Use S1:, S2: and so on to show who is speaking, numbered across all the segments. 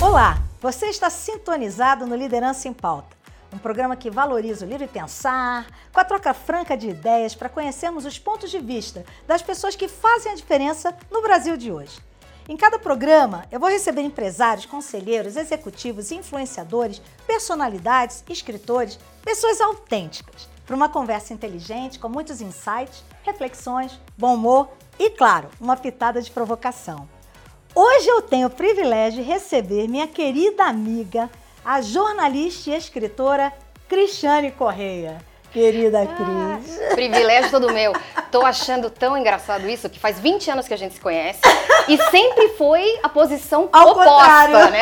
S1: Olá, você está sintonizado no Liderança em Pauta, um programa que valoriza o livre pensar, com a troca franca de ideias para conhecermos os pontos de vista das pessoas que fazem a diferença no Brasil de hoje. Em cada programa, eu vou receber empresários, conselheiros, executivos, influenciadores, personalidades, escritores, pessoas autênticas, para uma conversa inteligente, com muitos insights, reflexões, bom humor e, claro, uma pitada de provocação. Hoje eu tenho o privilégio de receber minha querida amiga, a jornalista e escritora Cristiane Correia. Querida ah, Cris.
S2: Ah, privilégio todo meu. Tô achando tão engraçado isso que faz 20 anos que a gente se conhece e sempre foi a posição Ao oposta, contrário. né?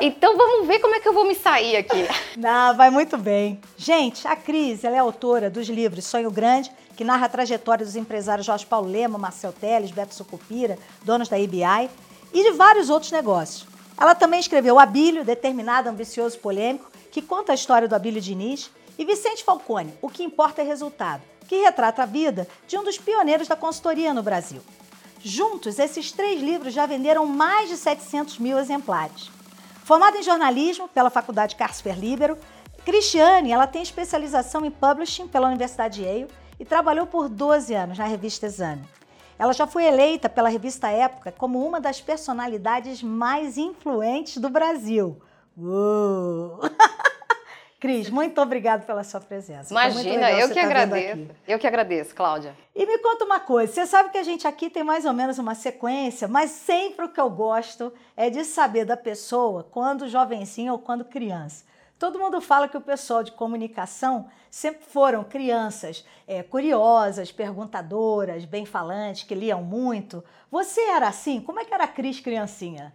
S2: Então vamos ver como é que eu vou me sair aqui.
S1: Não, vai muito bem. Gente, a Cris, ela é autora dos livros Sonho Grande, que narra a trajetória dos empresários Jorge Paulo Lema, Marcel Teles, Beto Sucupira, donos da IBI, e de vários outros negócios. Ela também escreveu Abílio, Determinado, Ambicioso, Polêmico, que conta a história do Abílio Diniz, e Vicente Falcone, O que Importa é Resultado, que retrata a vida de um dos pioneiros da consultoria no Brasil. Juntos, esses três livros já venderam mais de 700 mil exemplares. Formada em jornalismo pela Faculdade Casper Libero, Cristiane ela tem especialização em publishing pela Universidade Yale e trabalhou por 12 anos na revista Exame. Ela já foi eleita pela revista Época como uma das personalidades mais influentes do Brasil. Uou! Cris, muito obrigada pela sua presença.
S2: Imagina, eu que tá agradeço. Eu que agradeço, Cláudia.
S1: E me conta uma coisa, você sabe que a gente aqui tem mais ou menos uma sequência, mas sempre o que eu gosto é de saber da pessoa quando jovencinho ou quando criança. Todo mundo fala que o pessoal de comunicação sempre foram crianças é, curiosas, perguntadoras, bem-falantes, que liam muito. Você era assim? Como é que era a Cris criancinha?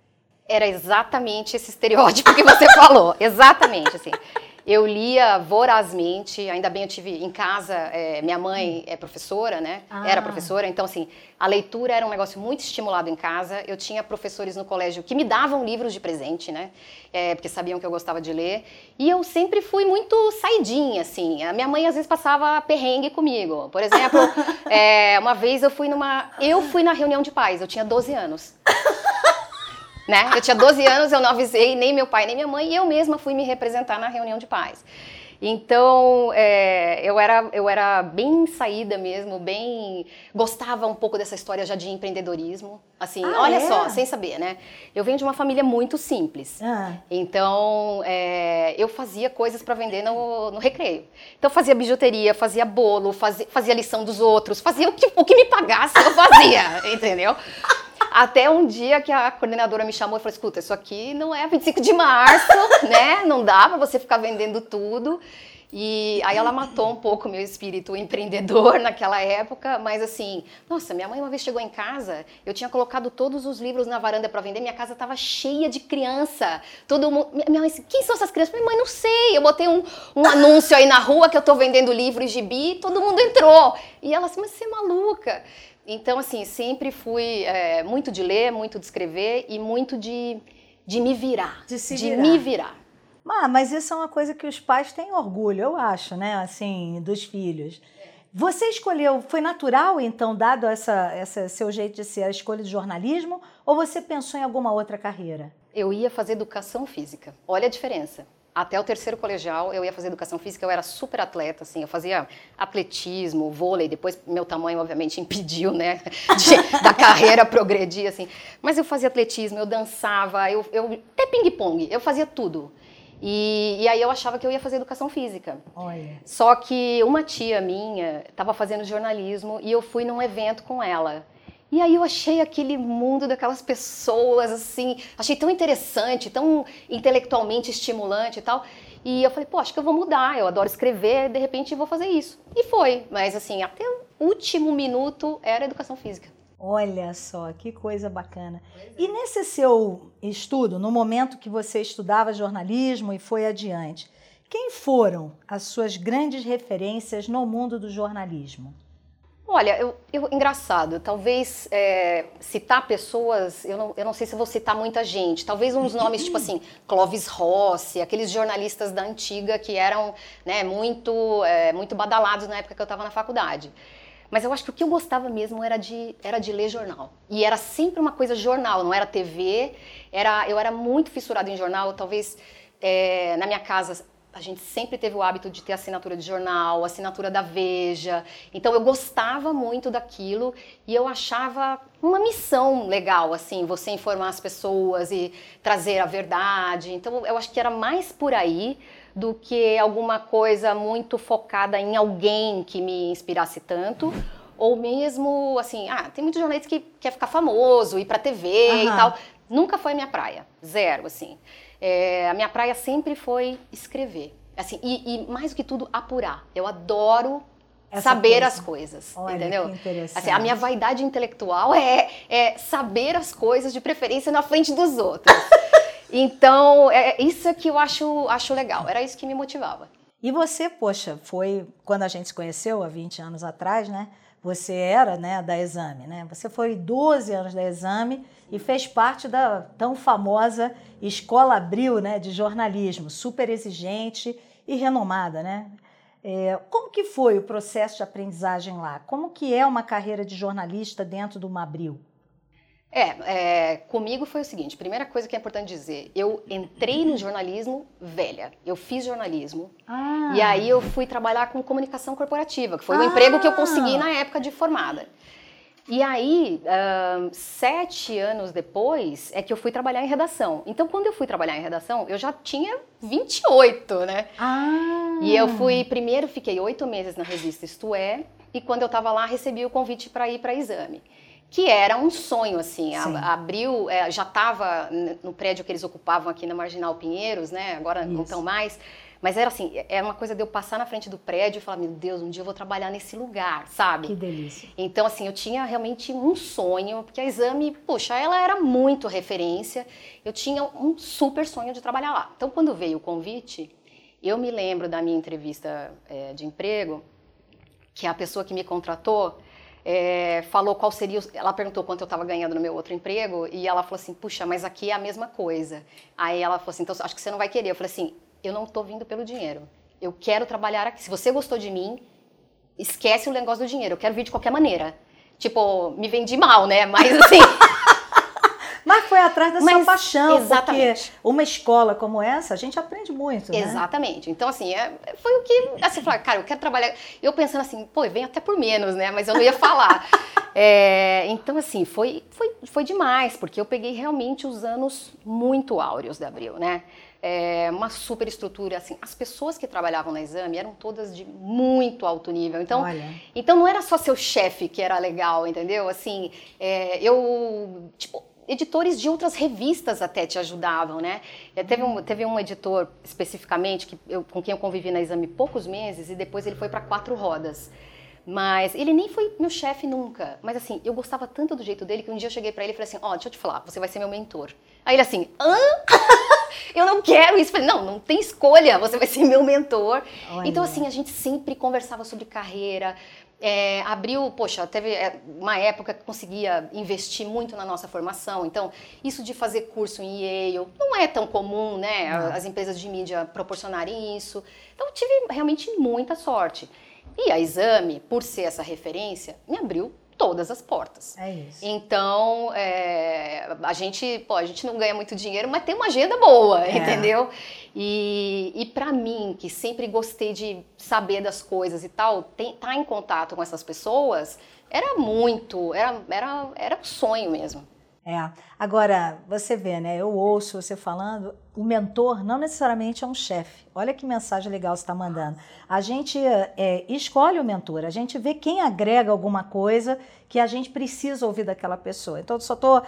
S2: Era exatamente esse estereótipo que você falou. Exatamente, assim. Eu lia vorazmente, ainda bem eu tive em casa, é, minha mãe é professora, né? Ah. Era professora, então assim, a leitura era um negócio muito estimulado em casa. Eu tinha professores no colégio que me davam livros de presente, né? É, porque sabiam que eu gostava de ler. E eu sempre fui muito saidinha, assim. A minha mãe às vezes passava perrengue comigo. Por exemplo, é, uma vez eu fui numa. Eu fui na reunião de pais, eu tinha 12 anos né? Eu tinha 12 anos, eu não avisei nem meu pai nem minha mãe e eu mesma fui me representar na reunião de pais. Então, é, eu, era, eu era bem saída mesmo, bem. Gostava um pouco dessa história já de empreendedorismo. Assim, ah, olha é? só, sem saber, né? Eu venho de uma família muito simples. Ah. Então, é, eu fazia coisas para vender no, no recreio. Então, fazia bijuteria, fazia bolo, fazia, fazia lição dos outros, fazia o que, o que me pagasse, eu fazia, entendeu? Até um dia que a coordenadora me chamou e falou: escuta, isso aqui não é 25 de março, né? Não dá para você ficar vendendo tudo. E aí ela matou um pouco meu espírito empreendedor naquela época, mas assim, nossa, minha mãe uma vez chegou em casa, eu tinha colocado todos os livros na varanda para vender, minha casa estava cheia de criança. Todo mundo, minha mãe disse, quem são essas crianças? Minha mãe, não sei. Eu botei um, um anúncio aí na rua que eu estou vendendo livros de bi, todo mundo entrou. E ela assim, mas você é maluca. Então, assim, sempre fui é, muito de ler, muito de escrever e muito de, de me virar.
S1: De se
S2: de
S1: virar.
S2: me virar.
S1: Ah, mas isso é uma coisa que os pais têm orgulho, eu acho, né? Assim, dos filhos. Você escolheu, foi natural, então, dado essa, essa seu jeito de ser, a escolha de jornalismo, ou você pensou em alguma outra carreira?
S2: Eu ia fazer educação física. Olha a diferença até o terceiro colegial eu ia fazer educação física, eu era super atleta, assim, eu fazia atletismo, vôlei, depois meu tamanho obviamente impediu, né, de, da carreira progredir, assim, mas eu fazia atletismo, eu dançava, eu, eu até ping-pong, eu fazia tudo. E, e, aí eu achava que eu ia fazer educação física.
S1: Olha.
S2: Só que uma tia minha estava fazendo jornalismo e eu fui num evento com ela. E aí eu achei aquele mundo daquelas pessoas, assim, achei tão interessante, tão intelectualmente estimulante e tal. E eu falei, pô, acho que eu vou mudar, eu adoro escrever, de repente vou fazer isso. E foi, mas assim, até o último minuto era educação física.
S1: Olha só, que coisa bacana. E nesse seu estudo, no momento que você estudava jornalismo e foi adiante, quem foram as suas grandes referências no mundo do jornalismo?
S2: Olha, eu, eu, engraçado, talvez é, citar pessoas, eu não, eu não sei se vou citar muita gente, talvez uns nomes tipo assim, Clovis Rossi, aqueles jornalistas da antiga que eram né, muito, é, muito badalados na época que eu estava na faculdade. Mas eu acho que o que eu gostava mesmo era de, era de ler jornal. E era sempre uma coisa jornal, não era TV. Era, eu era muito fissurada em jornal. Talvez é, na minha casa a gente sempre teve o hábito de ter assinatura de jornal, assinatura da Veja. Então eu gostava muito daquilo e eu achava uma missão legal, assim, você informar as pessoas e trazer a verdade. Então eu acho que era mais por aí do que alguma coisa muito focada em alguém que me inspirasse tanto. Ou mesmo, assim, ah, tem muitos jornalistas que quer ficar famoso, ir pra TV uhum. e tal. Nunca foi minha praia. Zero, assim. É, a minha praia sempre foi escrever. Assim, e, e mais do que tudo, apurar. Eu adoro essa saber coisa. as coisas, Olha, entendeu? Assim, a minha vaidade intelectual é, é saber as coisas, de preferência na frente dos outros. Então, é, é isso que eu acho, acho legal. Era isso que me motivava.
S1: E você, poxa, foi quando a gente se conheceu há 20 anos atrás, né? Você era, né, da Exame, né? Você foi 12 anos da Exame e fez parte da tão famosa Escola Abril, né, de jornalismo, super exigente e renomada, né? É, como que foi o processo de aprendizagem lá? Como que é uma carreira de jornalista dentro do Abril?
S2: É, é, comigo foi o seguinte: primeira coisa que é importante dizer, eu entrei no jornalismo velha. Eu fiz jornalismo ah. e aí eu fui trabalhar com comunicação corporativa, que foi ah. o emprego que eu consegui na época de formada. E aí, sete anos depois, é que eu fui trabalhar em redação. Então, quando eu fui trabalhar em redação, eu já tinha 28, né?
S1: Ah.
S2: E eu fui, primeiro fiquei oito meses na revista Isto É, e quando eu estava lá, recebi o convite para ir para exame que era um sonho, assim. A, abril, é, já estava no prédio que eles ocupavam aqui na Marginal Pinheiros, né? Agora Isso. não estão mais. Mas era assim, era é uma coisa de eu passar na frente do prédio e falar, meu Deus, um dia eu vou trabalhar nesse lugar, sabe?
S1: Que delícia.
S2: Então, assim, eu tinha realmente um sonho, porque a Exame, puxa, ela era muito referência. Eu tinha um super sonho de trabalhar lá. Então, quando veio o convite, eu me lembro da minha entrevista é, de emprego, que a pessoa que me contratou, é, falou qual seria. Ela perguntou quanto eu estava ganhando no meu outro emprego e ela falou assim: puxa, mas aqui é a mesma coisa. Aí ela falou assim: então acho que você não vai querer. Eu falei assim: eu não estou vindo pelo dinheiro. Eu quero trabalhar aqui. Se você gostou de mim, esquece o negócio do dinheiro. Eu quero vir de qualquer maneira. Tipo, me vendi mal, né? Mas assim.
S1: Mas foi atrás da Mas, sua paixão, exatamente. porque uma escola como essa, a gente aprende muito, né?
S2: Exatamente. Então, assim, é, foi o que, assim, falar, cara, eu quero trabalhar, eu pensando assim, pô, vem até por menos, né? Mas eu não ia falar. é, então, assim, foi, foi, foi demais, porque eu peguei realmente os anos muito áureos da Abril, né? É, uma super estrutura, assim, as pessoas que trabalhavam na Exame eram todas de muito alto nível, então, Olha. então não era só seu chefe que era legal, entendeu? Assim, é, eu, tipo, editores de outras revistas até te ajudavam, né? Teve um, teve um editor especificamente que eu, com quem eu convivi na Exame poucos meses e depois ele foi para quatro rodas. Mas ele nem foi meu chefe nunca. Mas assim, eu gostava tanto do jeito dele que um dia eu cheguei para ele e falei assim: Ó, oh, deixa eu te falar, você vai ser meu mentor. Aí ele assim: hã? eu não quero isso. Falei: não, não tem escolha, você vai ser meu mentor. Olha. Então, assim, a gente sempre conversava sobre carreira, é, abriu, poxa, teve é, uma época que conseguia investir muito na nossa formação. Então, isso de fazer curso em Yale não é tão comum, né? Não. As empresas de mídia proporcionarem isso. Então, tive realmente muita sorte. E a Exame, por ser essa referência, me abriu todas as portas.
S1: É isso.
S2: Então, é, a gente, pô, a gente não ganha muito dinheiro, mas tem uma agenda boa, é. entendeu? E, e para mim, que sempre gostei de saber das coisas e tal, estar tá em contato com essas pessoas era muito, era, era, era um sonho mesmo.
S1: É. Agora, você vê, né? Eu ouço você falando, o mentor não necessariamente é um chefe. Olha que mensagem legal você está mandando. A gente é, escolhe o mentor, a gente vê quem agrega alguma coisa que a gente precisa ouvir daquela pessoa. Então, eu só estou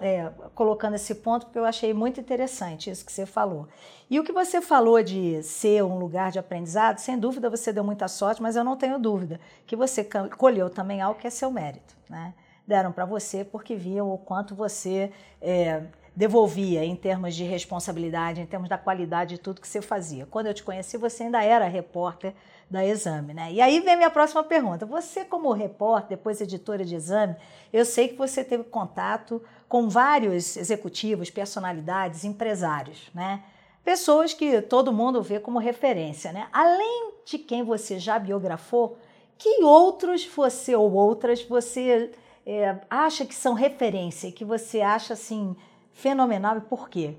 S1: é, colocando esse ponto porque eu achei muito interessante isso que você falou. E o que você falou de ser um lugar de aprendizado, sem dúvida você deu muita sorte, mas eu não tenho dúvida que você colheu também algo que é seu mérito, né? Deram para você porque viam o quanto você é, devolvia em termos de responsabilidade, em termos da qualidade de tudo que você fazia. Quando eu te conheci, você ainda era repórter da Exame, né? E aí vem minha próxima pergunta. Você, como repórter, depois editora de Exame, eu sei que você teve contato com vários executivos, personalidades, empresários, né? Pessoas que todo mundo vê como referência, né? Além de quem você já biografou, Que outros você ou outras você é, acha que são referência, que você acha assim fenomenal e por quê?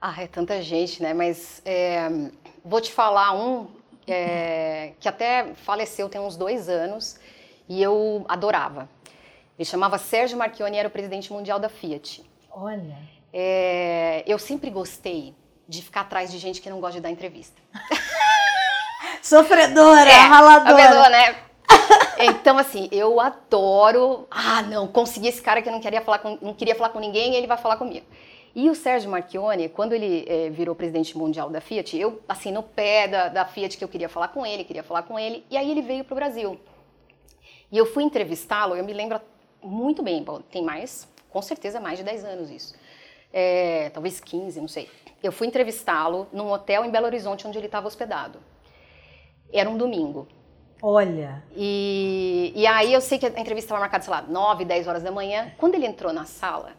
S2: Ah, é tanta gente, né? Mas é, vou te falar um é, que até faleceu tem uns dois anos e eu adorava. Ele chamava Sérgio Marchioni, era o presidente mundial da Fiat.
S1: Olha.
S2: É, eu sempre gostei de ficar atrás de gente que não gosta de dar entrevista.
S1: Sofredora, é, raladora.
S2: né? Então, assim, eu adoro. Ah, não, consegui esse cara que não queria falar com, não queria falar com ninguém, ele vai falar comigo. E o Sérgio Marchione, quando ele é, virou presidente mundial da Fiat, eu, assim, no pé da, da Fiat que eu queria falar com ele, queria falar com ele, e aí ele veio para o Brasil. E eu fui entrevistá-lo, eu me lembro muito bem, tem mais, com certeza mais de 10 anos isso. É, talvez 15, não sei. Eu fui entrevistá-lo num hotel em Belo Horizonte, onde ele estava hospedado. Era um domingo.
S1: Olha.
S2: E, e aí eu sei que a entrevista estava marcada, sei lá, 9, 10 horas da manhã. Quando ele entrou na sala,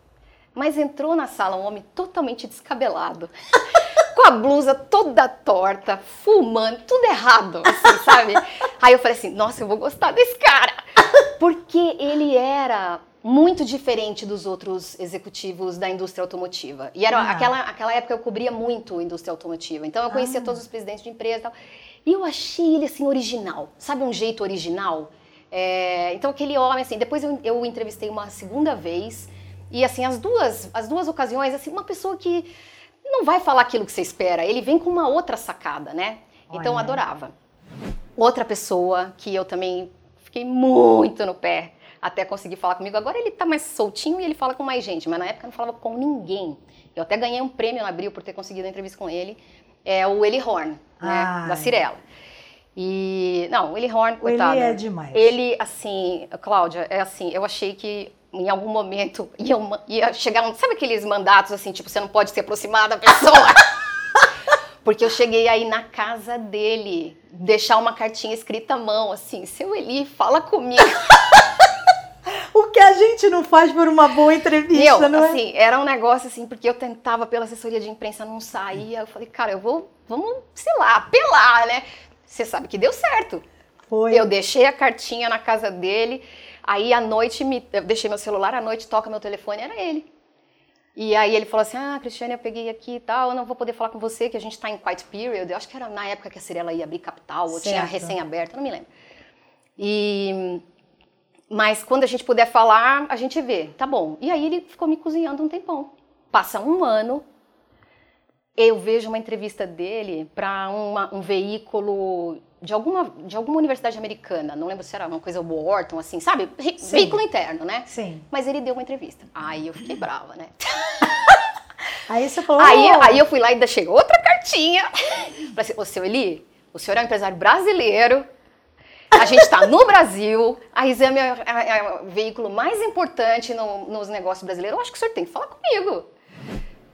S2: mas entrou na sala um homem totalmente descabelado. com a blusa toda torta, fumando, tudo errado, assim, sabe? Aí eu falei assim, nossa, eu vou gostar desse cara. Porque ele era muito diferente dos outros executivos da indústria automotiva. E era ah. aquela, aquela época eu cobria muito a indústria automotiva. Então eu conhecia ah. todos os presidentes de empresa e tal. E eu achei ele assim original. Sabe um jeito original? É, então aquele homem assim, depois eu, eu entrevistei uma segunda vez e assim, as duas, as duas ocasiões, assim, uma pessoa que não vai falar aquilo que você espera, ele vem com uma outra sacada, né? Olha. Então eu adorava. Outra pessoa que eu também fiquei muito no pé até conseguir falar comigo. Agora ele tá mais soltinho e ele fala com mais gente, mas na época não falava com ninguém. Eu até ganhei um prêmio na Abril por ter conseguido a entrevista com ele. É o Eli Horn, né, da Cirela. E não, o Eli Horn, coitado.
S1: Ele é demais.
S2: Ele assim, Cláudia, é assim, eu achei que em algum momento ia, ia chegar um. Sabe aqueles mandatos assim, tipo, você não pode se aproximar da pessoa? Porque eu cheguei aí na casa dele, deixar uma cartinha escrita à mão, assim, seu Eli, fala comigo.
S1: o que a gente não faz por uma boa entrevista,
S2: eu,
S1: não
S2: é? assim, era um negócio assim, porque eu tentava pela assessoria de imprensa, não saía. Eu falei, cara, eu vou, vamos, sei lá, apelar, né? Você sabe que deu certo.
S1: Foi.
S2: Eu deixei a cartinha na casa dele. Aí à noite, me, eu deixei meu celular, à noite toca meu telefone, era ele. E aí ele falou assim, ah, Cristiane, eu peguei aqui e tal, eu não vou poder falar com você, que a gente está em quiet period. Eu acho que era na época que a Cirela ia abrir capital, ou tinha recém-aberta, não me lembro. E... Mas quando a gente puder falar, a gente vê, tá bom. E aí ele ficou me cozinhando um tempão. Passa um ano, eu vejo uma entrevista dele para um veículo de alguma, de alguma universidade americana, não lembro se era uma coisa Wharton, assim, sabe? Sim. Veículo interno, né?
S1: Sim.
S2: Mas ele deu uma entrevista. Aí eu fiquei brava, né?
S1: aí você falou.
S2: Aí, aí eu fui lá e ainda chegou outra cartinha. Falei assim, ô seu Eli, o senhor é um empresário brasileiro. A gente está no Brasil, a Exame é, é, é, o veículo mais importante no, nos negócios brasileiros. Eu acho que o senhor tem que falar comigo.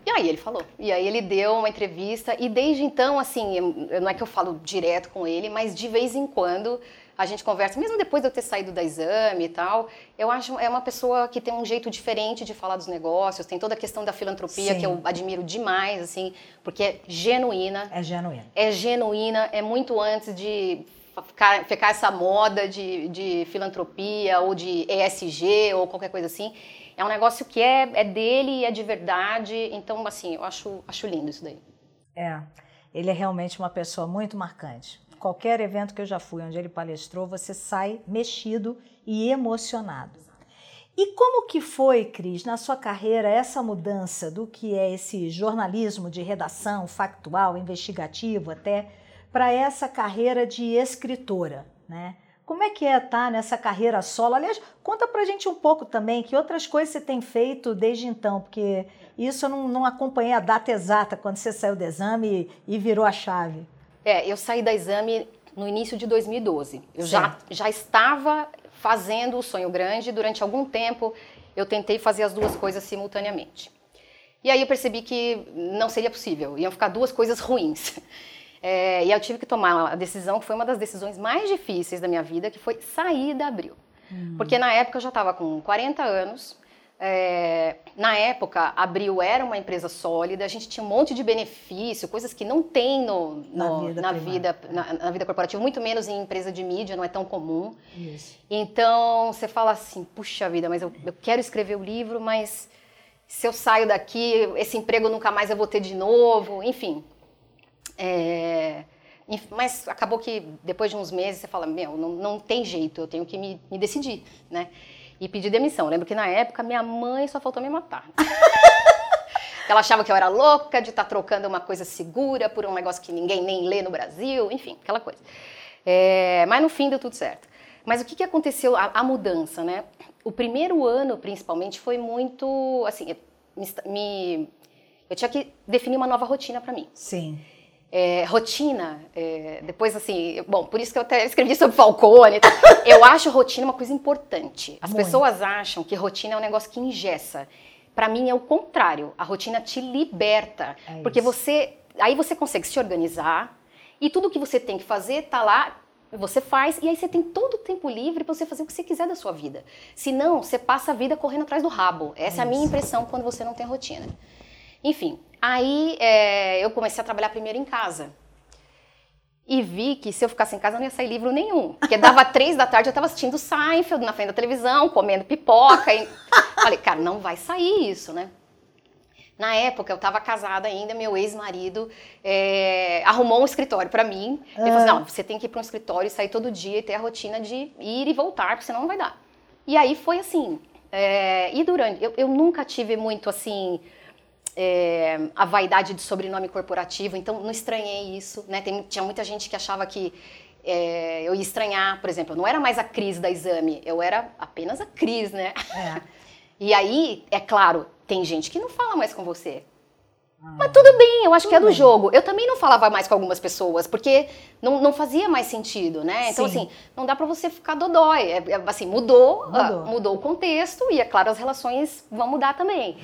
S2: E aí ele falou. E aí ele deu uma entrevista e desde então, assim, eu, não é que eu falo direto com ele, mas de vez em quando a gente conversa, mesmo depois de eu ter saído da exame e tal, eu acho é uma pessoa que tem um jeito diferente de falar dos negócios, tem toda a questão da filantropia Sim. que eu admiro demais, assim, porque é genuína.
S1: É genuína.
S2: É genuína, é muito antes de ficar, ficar essa moda de, de filantropia ou de ESG ou qualquer coisa assim. É um negócio que é, é dele, é de verdade. Então, assim, eu acho, acho lindo isso daí.
S1: É, ele é realmente uma pessoa muito marcante. Qualquer evento que eu já fui onde ele palestrou, você sai mexido e emocionado. E como que foi, Cris, na sua carreira, essa mudança do que é esse jornalismo de redação factual, investigativo até, para essa carreira de escritora, né? Como é que é estar tá nessa carreira solo? Aliás, conta pra gente um pouco também que outras coisas você tem feito desde então, porque isso eu não, não acompanhei a data exata quando você saiu do exame e, e virou a chave.
S2: É, eu saí da exame no início de 2012. Eu já, já estava fazendo o sonho grande durante algum tempo. Eu tentei fazer as duas coisas simultaneamente. E aí eu percebi que não seria possível, iam ficar duas coisas ruins. É, e eu tive que tomar a decisão que foi uma das decisões mais difíceis da minha vida, que foi sair da Abril. Hum. Porque na época eu já estava com 40 anos, é, na época, a Abril era uma empresa sólida, a gente tinha um monte de benefício, coisas que não tem no, no na, vida, na, vida na, na, vida corporativa, muito menos em empresa de mídia, não é tão comum. Isso. Então, você fala assim, puxa vida, mas eu, eu quero escrever o livro, mas se eu saio daqui, esse emprego nunca mais eu vou ter de novo, enfim. É, mas acabou que depois de uns meses você fala, meu, não, não tem jeito, eu tenho que me, me decidir, né? e pedi demissão. Eu lembro que na época minha mãe só faltou me matar. Ela achava que eu era louca de estar tá trocando uma coisa segura por um negócio que ninguém nem lê no Brasil, enfim, aquela coisa. É, mas no fim deu tudo certo. Mas o que, que aconteceu, a, a, mudança, né? O primeiro ano, principalmente, foi muito, assim, me, me eu tinha que definir uma nova rotina para mim.
S1: Sim.
S2: É, rotina, é, depois assim, bom, por isso que eu até escrevi sobre Falcone. Eu acho rotina uma coisa importante. As Muito. pessoas acham que rotina é um negócio que ingessa. Para mim é o contrário. A rotina te liberta, é porque você, aí você consegue se organizar e tudo que você tem que fazer tá lá você faz e aí você tem todo o tempo livre para você fazer o que você quiser da sua vida. Senão, você passa a vida correndo atrás do rabo. Essa é, é a minha impressão quando você não tem rotina. Enfim, aí é, eu comecei a trabalhar primeiro em casa. E vi que se eu ficasse em casa não ia sair livro nenhum. Porque dava três da tarde, eu estava assistindo Seinfeld na frente da televisão, comendo pipoca. E... Falei, cara, não vai sair isso, né? Na época, eu estava casada ainda, meu ex-marido é, arrumou um escritório para mim. Ele falou assim, ah. não, você tem que ir para um escritório e sair todo dia e ter a rotina de ir e voltar, porque senão não vai dar. E aí foi assim. É, e durante... Eu, eu nunca tive muito, assim é, a vaidade de sobrenome corporativo, então não estranhei isso, né? Tem, tinha muita gente que achava que é, eu ia estranhar, por exemplo, não era mais a Cris da exame, eu era apenas a Cris, né? É. E aí, é claro, tem gente que não fala mais com você. Ah, Mas tudo bem, eu acho que é do bem. jogo. Eu também não falava mais com algumas pessoas, porque não, não fazia mais sentido, né? Então, Sim. assim, não dá para você ficar dodói. É, é, assim, mudou, mudou. Uh, mudou o contexto e, é claro, as relações vão mudar também.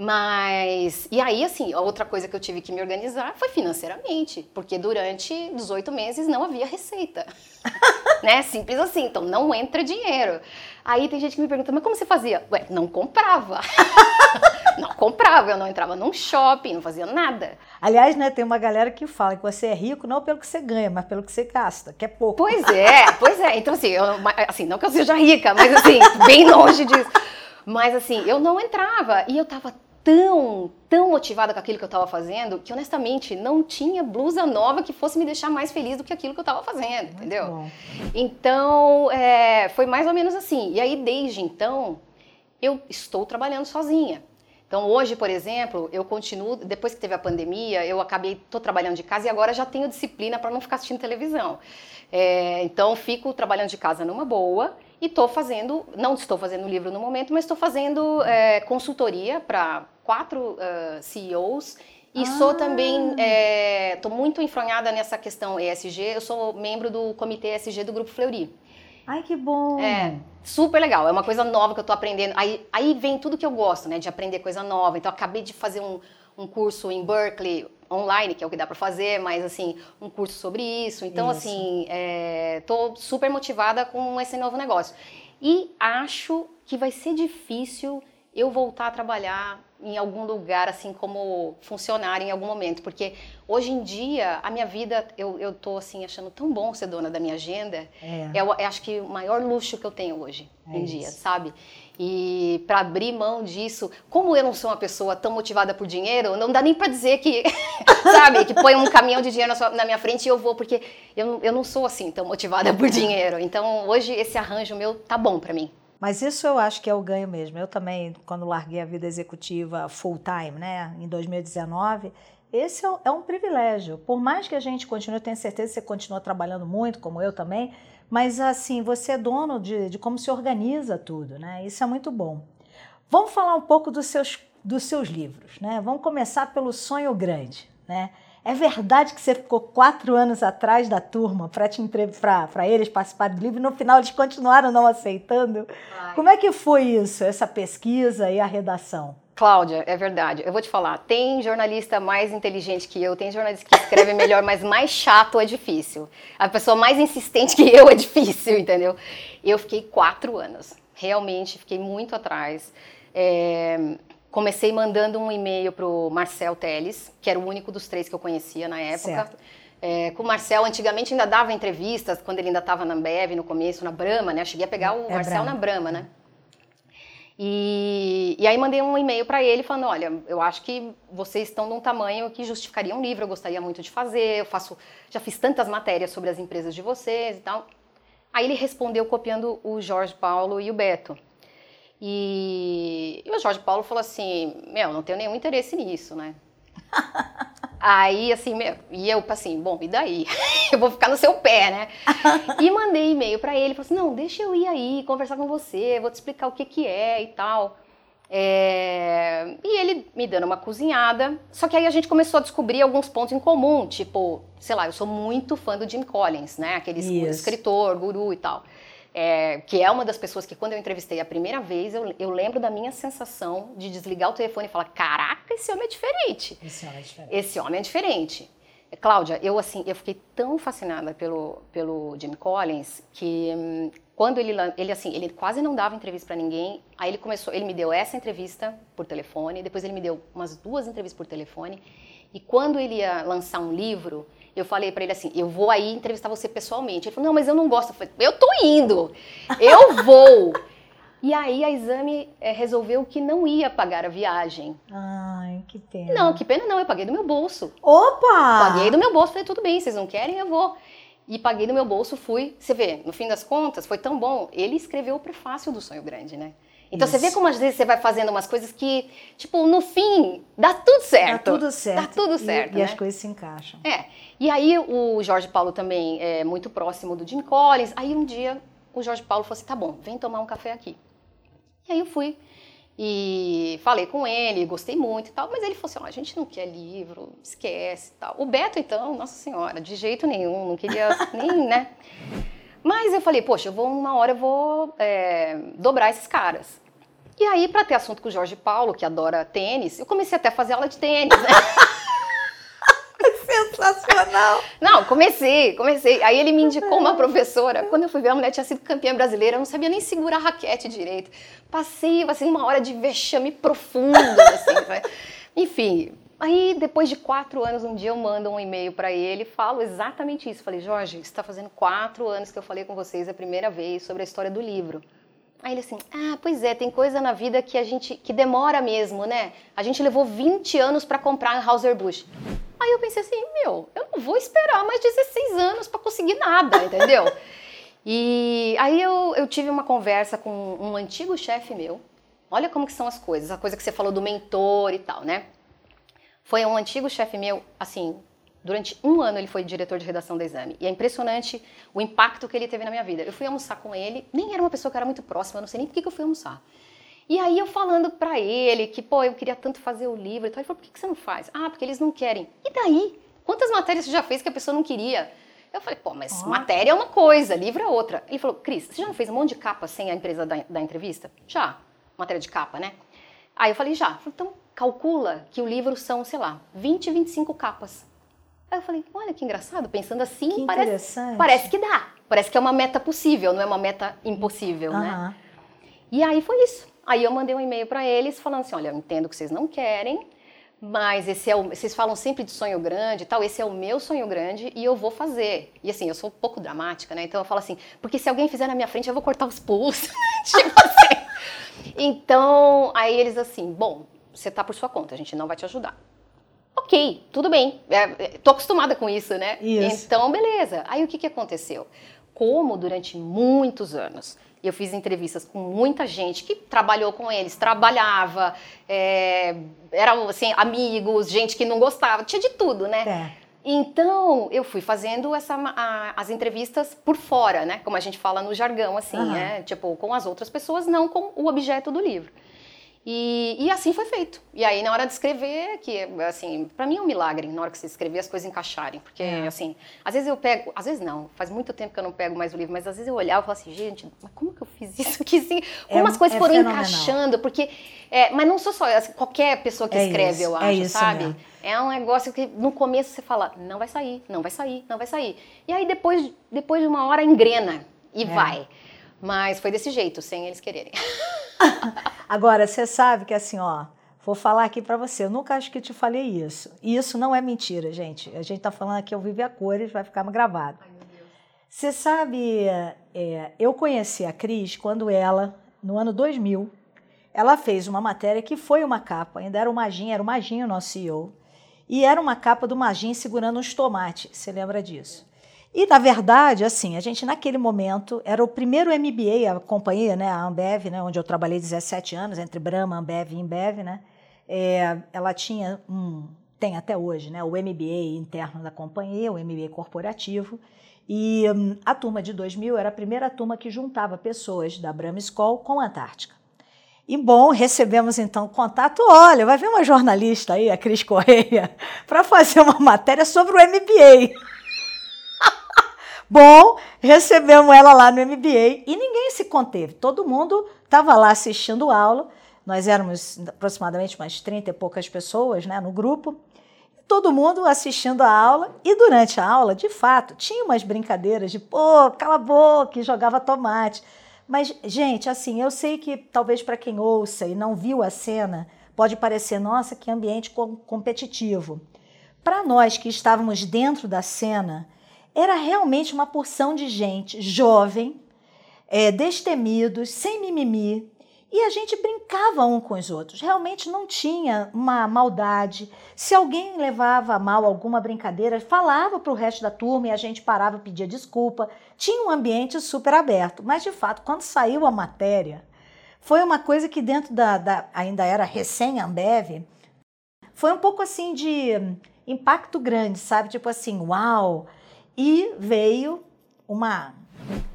S2: Mas, e aí, assim, a outra coisa que eu tive que me organizar foi financeiramente, porque durante 18 meses não havia receita. né? Simples assim, então não entra dinheiro. Aí tem gente que me pergunta, mas como você fazia? Ué, não comprava. não comprava, eu não entrava num shopping, não fazia nada.
S1: Aliás, né, tem uma galera que fala que você é rico não pelo que você ganha, mas pelo que você gasta, que é pouco.
S2: Pois é, pois é. Então, assim, eu, assim não que eu seja rica, mas assim, bem longe disso. Mas assim, eu não entrava e eu tava tão, tão motivada com aquilo que eu estava fazendo que honestamente não tinha blusa nova que fosse me deixar mais feliz do que aquilo que eu estava fazendo, entendeu? Então é, foi mais ou menos assim. E aí desde então eu estou trabalhando sozinha. Então hoje, por exemplo, eu continuo, depois que teve a pandemia, eu acabei, estou trabalhando de casa e agora já tenho disciplina para não ficar assistindo televisão. É, então fico trabalhando de casa numa boa e estou fazendo, não estou fazendo livro no momento, mas estou fazendo é, consultoria para quatro uh, CEOs e ah. sou também, estou é, muito enfronhada nessa questão ESG. Eu sou membro do comitê ESG do Grupo Fleury.
S1: Ai, que bom!
S2: É, super legal. É uma coisa nova que eu estou aprendendo. Aí, aí vem tudo que eu gosto, né? De aprender coisa nova. Então, acabei de fazer um, um curso em Berkeley, online, que é o que dá para fazer, mas, assim, um curso sobre isso. Então, isso. assim, estou é, super motivada com esse novo negócio. E acho que vai ser difícil eu voltar a trabalhar em algum lugar, assim, como funcionária em algum momento. Porque hoje em dia, a minha vida, eu, eu tô, assim, achando tão bom ser dona da minha agenda. É. Eu, eu acho que o maior luxo que eu tenho hoje é em isso. dia, sabe? E para abrir mão disso, como eu não sou uma pessoa tão motivada por dinheiro, não dá nem para dizer que, sabe, que põe um caminhão de dinheiro na, sua, na, minha frente e eu vou, porque eu, eu não sou assim tão motivada por dinheiro. Então, hoje, esse arranjo meu tá bom para mim.
S1: Mas isso eu acho que é o ganho mesmo. Eu também, quando larguei a vida executiva full time, né, em 2019, esse é, é um privilégio. Por mais que a gente continue, eu tenho certeza que você continua trabalhando muito, como eu também, mas assim, você é dono de, de como se organiza tudo, né? Isso é muito bom. Vamos falar um pouco dos seus, dos seus livros, né? Vamos começar pelo Sonho Grande, né? É verdade que você ficou quatro anos atrás da turma para eles participarem do livro e no final eles continuaram não aceitando? Ai. Como é que foi isso, essa pesquisa e a redação?
S2: Cláudia, é verdade. Eu vou te falar, tem jornalista mais inteligente que eu, tem jornalista que escreve melhor, mas mais chato é difícil. A pessoa mais insistente que eu é difícil, entendeu? Eu fiquei quatro anos. Realmente, fiquei muito atrás. É, comecei mandando um e-mail pro Marcel Teles, que era o único dos três que eu conhecia na época. É, com o Marcel, antigamente ainda dava entrevistas, quando ele ainda estava na Ambev, no começo, na Brahma, né? Eu cheguei a pegar o
S1: É
S2: Marcel
S1: Brahma.
S2: na Brahma, né? E, e aí mandei um e-mail para ele falando, olha, eu acho que vocês estão num tamanho que justificaria um livro, eu gostaria muito de fazer, eu faço, já fiz tantas matérias sobre as empresas de vocês e tal. Aí ele respondeu copiando o Jorge Paulo e o Beto. E, e o Jorge Paulo falou assim, meu, não tenho nenhum interesse nisso, né? Aí, assim, meu, e eu, assim, bom, e daí? eu vou ficar no seu pé, né? e mandei e-mail pra ele, falei assim, não, deixa eu ir aí, conversar com você, vou te explicar o que que é e tal. É, E ele me dando uma cozinhada, só que aí a gente começou a descobrir alguns pontos em comum, tipo, sei lá, eu sou muito fã do Jim Collins, né? Aquele
S1: Isso.
S2: escritor, guru e tal. É, que é uma das pessoas que quando eu entrevistei a primeira vez, eu, eu lembro da minha sensação de desligar o telefone e falar, caraca, esse homem é diferente.
S1: Esse homem é diferente.
S2: Esse homem é diferente. É, Cláudia, eu assim, eu fiquei tão fascinada pelo, pelo Jim Collins que hum, quando ele, ele assim, ele quase não dava entrevista pra ninguém. Aí ele começou, ele me deu essa entrevista por telefone, depois ele me deu umas duas entrevistas por telefone. E quando ele ia lançar um livro, eu falei pra ele assim: "Eu vou aí entrevistar você pessoalmente". Ele falou: "Não, mas eu não gosto". Eu falei: "Eu tô indo. Eu vou". E aí a Exame eh, resolveu que não ia pagar a viagem.
S1: Ai, que pena.
S2: Não, que pena não, eu paguei do meu bolso.
S1: Opa!
S2: Paguei do meu bolso, falei, tudo bem, vocês não querem, eu vou. E paguei do meu bolso, fui. Você vê, no fim das contas, foi tão bom. Ele escreveu o prefácio do Sonho Grande, né? Então você vê
S1: Isso.
S2: como às vezes você vai fazendo umas coisas que, tipo, no fim, dá tudo certo.
S1: Tá tudo certo.
S2: Dá tudo
S1: E-
S2: certo,
S1: E,
S2: né?
S1: as coisas se encaixam.
S2: É. E aí o Jorge Paulo também é muito próximo do Jim Collins. Aí um dia o Jorge Paulo falou assim: tá bom, vem tomar um café aqui. E aí eu fui e falei com ele, gostei muito e tal, mas ele falou assim: ó, a gente não quer livro, esquece e tal. O Beto, então, nossa senhora, de jeito nenhum, não queria nem, né? Mas eu falei, poxa, eu vou uma hora eu vou é, dobrar esses caras. E aí, para ter assunto com o Jorge Paulo, que adora tênis, eu comecei até a fazer aula de tênis, né?
S1: Sensacional!
S2: Não, comecei, comecei. Aí ele me indicou uma professora. Quando eu fui ver, a mulher tinha sido campeã brasileira, eu não sabia nem segurar a raquete direito. Passei, assim, uma hora de vexame profundo, assim. Enfim, aí depois de quatro anos, um dia eu mando um e-mail para ele e falo exatamente isso. Falei, Jorge, está fazendo quatro anos que eu falei com vocês a primeira vez sobre a história do livro. Aí ele assim, ah, pois é, tem coisa na vida que a gente que demora mesmo, né? A gente levou 20 anos para comprar a Anheuser-Busch. Aí eu pensei assim, meu, eu não vou esperar mais 16 anos para conseguir nada, entendeu? E aí eu, eu tive uma conversa com um antigo chefe meu. Olha como que são as coisas, a coisa que você falou do mentor e tal, né? Foi um antigo chefe meu, assim, durante um ano ele foi diretor de redação da Exame. E é impressionante o impacto que ele teve na minha vida. Eu fui almoçar com ele, nem era uma pessoa que era muito próxima, eu não sei nem por que que eu fui almoçar. E aí eu falando pra ele que, pô, eu queria tanto fazer o livro e tal. Ele falou, por que você não faz? Ah, porque eles não querem. E daí? Quantas matérias você já fez que a pessoa não queria? Eu falei, pô, mas matéria é uma coisa, livro é outra. Ele falou, Cris, você já não fez um monte de capa sem a empresa da, da entrevista? Já. Matéria de capa, né? Aí eu falei, já. Eu falei, então calcula que o livro são, sei lá, 20, 25 capas. Aí eu falei, olha que engraçado, pensando assim,
S1: Que
S2: parece, parece que dá. Parece que é uma meta possível, não é uma meta impossível, né? E aí foi isso. Aí eu mandei um e-mail para eles falando assim: olha, eu entendo que vocês não querem, mas esse é o, vocês falam sempre de sonho grande e tal, esse é o meu sonho grande e eu vou fazer. E assim, eu sou um pouco dramática, né? Então eu falo assim: porque se alguém fizer na minha frente, eu vou cortar os pulsos. tipo assim. Então, aí eles assim: bom, você tá por sua conta, a gente não vai te ajudar. Ok, tudo bem. É, é, tô acostumada com isso, né?
S1: Isso.
S2: Então, beleza. Aí o que, que aconteceu? Como durante muitos anos eu fiz entrevistas com muita gente que trabalhou com eles, trabalhava, é, eram assim, amigos, gente que não gostava, tinha de tudo, né?
S1: É.
S2: Então, eu fui fazendo essa, a- as entrevistas por fora, né? Como a gente fala no jargão, assim,
S1: Aham.
S2: né? Tipo, com as outras pessoas, não com o objeto do livro. E, e assim foi feito. E aí, na hora de escrever, que, assim, pra mim é um milagre, na hora que você escrever, as coisas encaixarem. Porque,
S1: É.
S2: assim, às vezes eu pego, às vezes não, faz muito tempo que eu não pego mais o livro, mas às vezes eu olhava e falava assim, gente, mas como que eu fiz isso aqui, assim? Como
S1: É-
S2: as coisas
S1: é
S2: foram
S1: fenomenal.
S2: encaixando, porque... é, mas não sou só, assim, qualquer pessoa que
S1: É
S2: escreve,
S1: isso,
S2: eu
S1: é
S2: acho, sabe?
S1: mesmo.
S2: É um negócio que no começo você fala, não vai sair, não vai sair, não vai sair. E aí depois, depois de uma hora engrena e
S1: É.
S2: vai. Mas foi desse jeito, sem eles quererem.
S1: Agora, você sabe que assim, ó, vou falar aqui para você, eu nunca acho que te falei isso. E isso não é mentira, gente. A gente tá falando aqui ao vivo a cores, vai ficar gravado. Você sabe, é, eu conheci a Cris quando ela, no ano 2000, ela fez uma matéria que foi uma capa, ainda era o Maginho, era o Maginho o nosso CEO, e era uma capa do Maginho segurando uns tomates, você lembra disso? E, na verdade, assim, a gente naquele momento era o primeiro MBA, a companhia, né, a Ambev, né, onde eu trabalhei 17 anos, entre Brahma, Ambev e Embev, né, é, ela tinha um, tem até hoje, né, o MBA interno da companhia, o MBA corporativo, e um, a turma de 2000 era a primeira turma que juntava pessoas da Brahma School com a Antártica. E bom, recebemos então contato. Olha, vai vir uma jornalista aí, a Cris Correia, para fazer uma matéria sobre o MBA. Bom, recebemos ela lá no MBA e ninguém se conteve. Todo mundo estava lá assistindo aula. Nós éramos aproximadamente umas 30 e poucas pessoas né, no grupo. Todo mundo assistindo a aula e durante a aula, de fato, tinha umas brincadeiras de pô, cala a boca, e jogava tomate. Mas, gente, assim, eu sei que talvez para quem ouça e não viu a cena, pode parecer, nossa, que ambiente competitivo. Para nós que estávamos dentro da cena, era realmente uma porção de gente jovem, é, destemidos, sem mimimi, e a gente brincava um com os outros. Realmente não tinha uma maldade. Se alguém levava a mal alguma brincadeira, falava para o resto da turma e a gente parava e pedia desculpa. Tinha um ambiente super aberto. Mas, de fato, quando saiu a matéria, foi uma coisa que dentro da, da ainda era recém-Ambev, foi um pouco assim de impacto grande, sabe? Tipo assim, uau, e veio uma,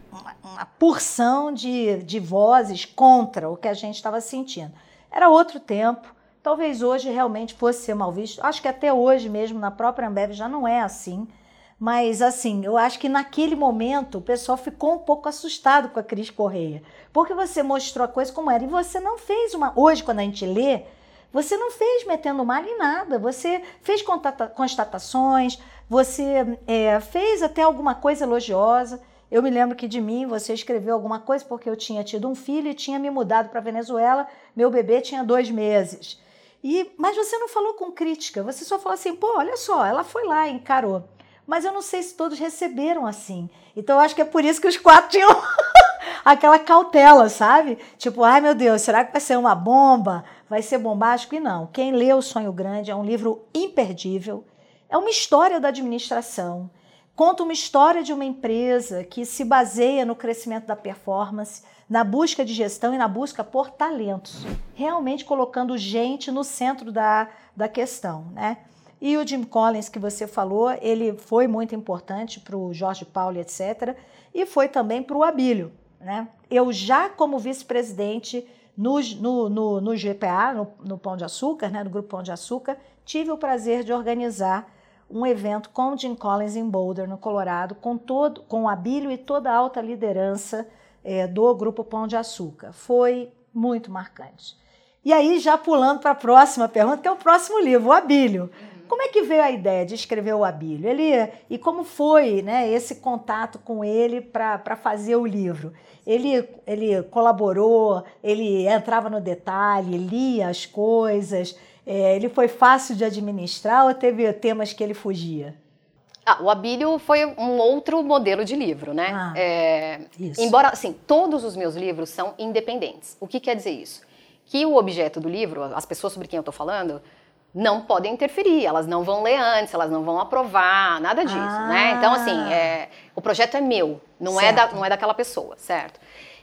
S1: uma, uma porção de, de vozes contra o que a gente estava sentindo. Era outro tempo, talvez hoje realmente fosse ser mal visto. Acho que até hoje mesmo, na própria Ambev, já não é assim. Mas assim, eu acho que naquele momento o pessoal ficou um pouco assustado com a Cris Correia. Porque você mostrou a coisa como era. E você não fez uma. Hoje, quando a gente lê, você não fez metendo mal em nada. Você fez constatações, você é, fez até alguma coisa elogiosa. Eu me lembro que de mim você escreveu alguma coisa porque eu tinha tido um filho e tinha me mudado para Venezuela. Meu bebê tinha dois meses. E, mas você não falou com crítica, você só falou assim: pô, olha só, ela foi lá e encarou. Mas eu não sei se todos receberam assim. Então eu acho que é por isso que os quatro tinham aquela cautela, sabe? Tipo, ai meu Deus, será que vai ser uma bomba? Vai ser bombástico? E não. Quem lê O Sonho Grande é um livro imperdível. É uma história da administração. Conta uma história de uma empresa que se baseia no crescimento da performance, na busca de gestão e na busca por talentos, realmente colocando gente no centro da, da questão, né? E o Jim Collins, que você falou, ele foi muito importante para o Jorge Paulo, etc., e foi também para o Abílio. Né? Eu já, como vice-presidente no, no, no, no, GPA, no, no Pão de Açúcar, né, no Grupo Pão de Açúcar, tive o prazer de organizar um evento com Jim Collins em Boulder, no Colorado, com, todo, com o Abílio e toda a alta liderança é, do Grupo Pão de Açúcar. Foi muito marcante. E aí, já pulando para a próxima pergunta, que é o próximo livro, o Abílio. Uhum. Como é que veio a ideia de escrever o Abílio? Ele, e como foi né, esse contato com ele para fazer o livro? Ele, ele colaborou, ele entrava no detalhe, lia as coisas, é, ele foi fácil de administrar ou teve temas que ele fugia?
S2: Ah, o Abílio foi um outro modelo de livro, né? Ah, é, embora, assim, todos os meus livros são independentes. O que quer dizer isso? Que o objeto do livro, as pessoas sobre quem eu estou falando, não podem interferir, elas não vão ler antes, elas não vão aprovar, nada disso, ah. né? Então, assim, é, o projeto é meu, não é, da, não é daquela pessoa, certo?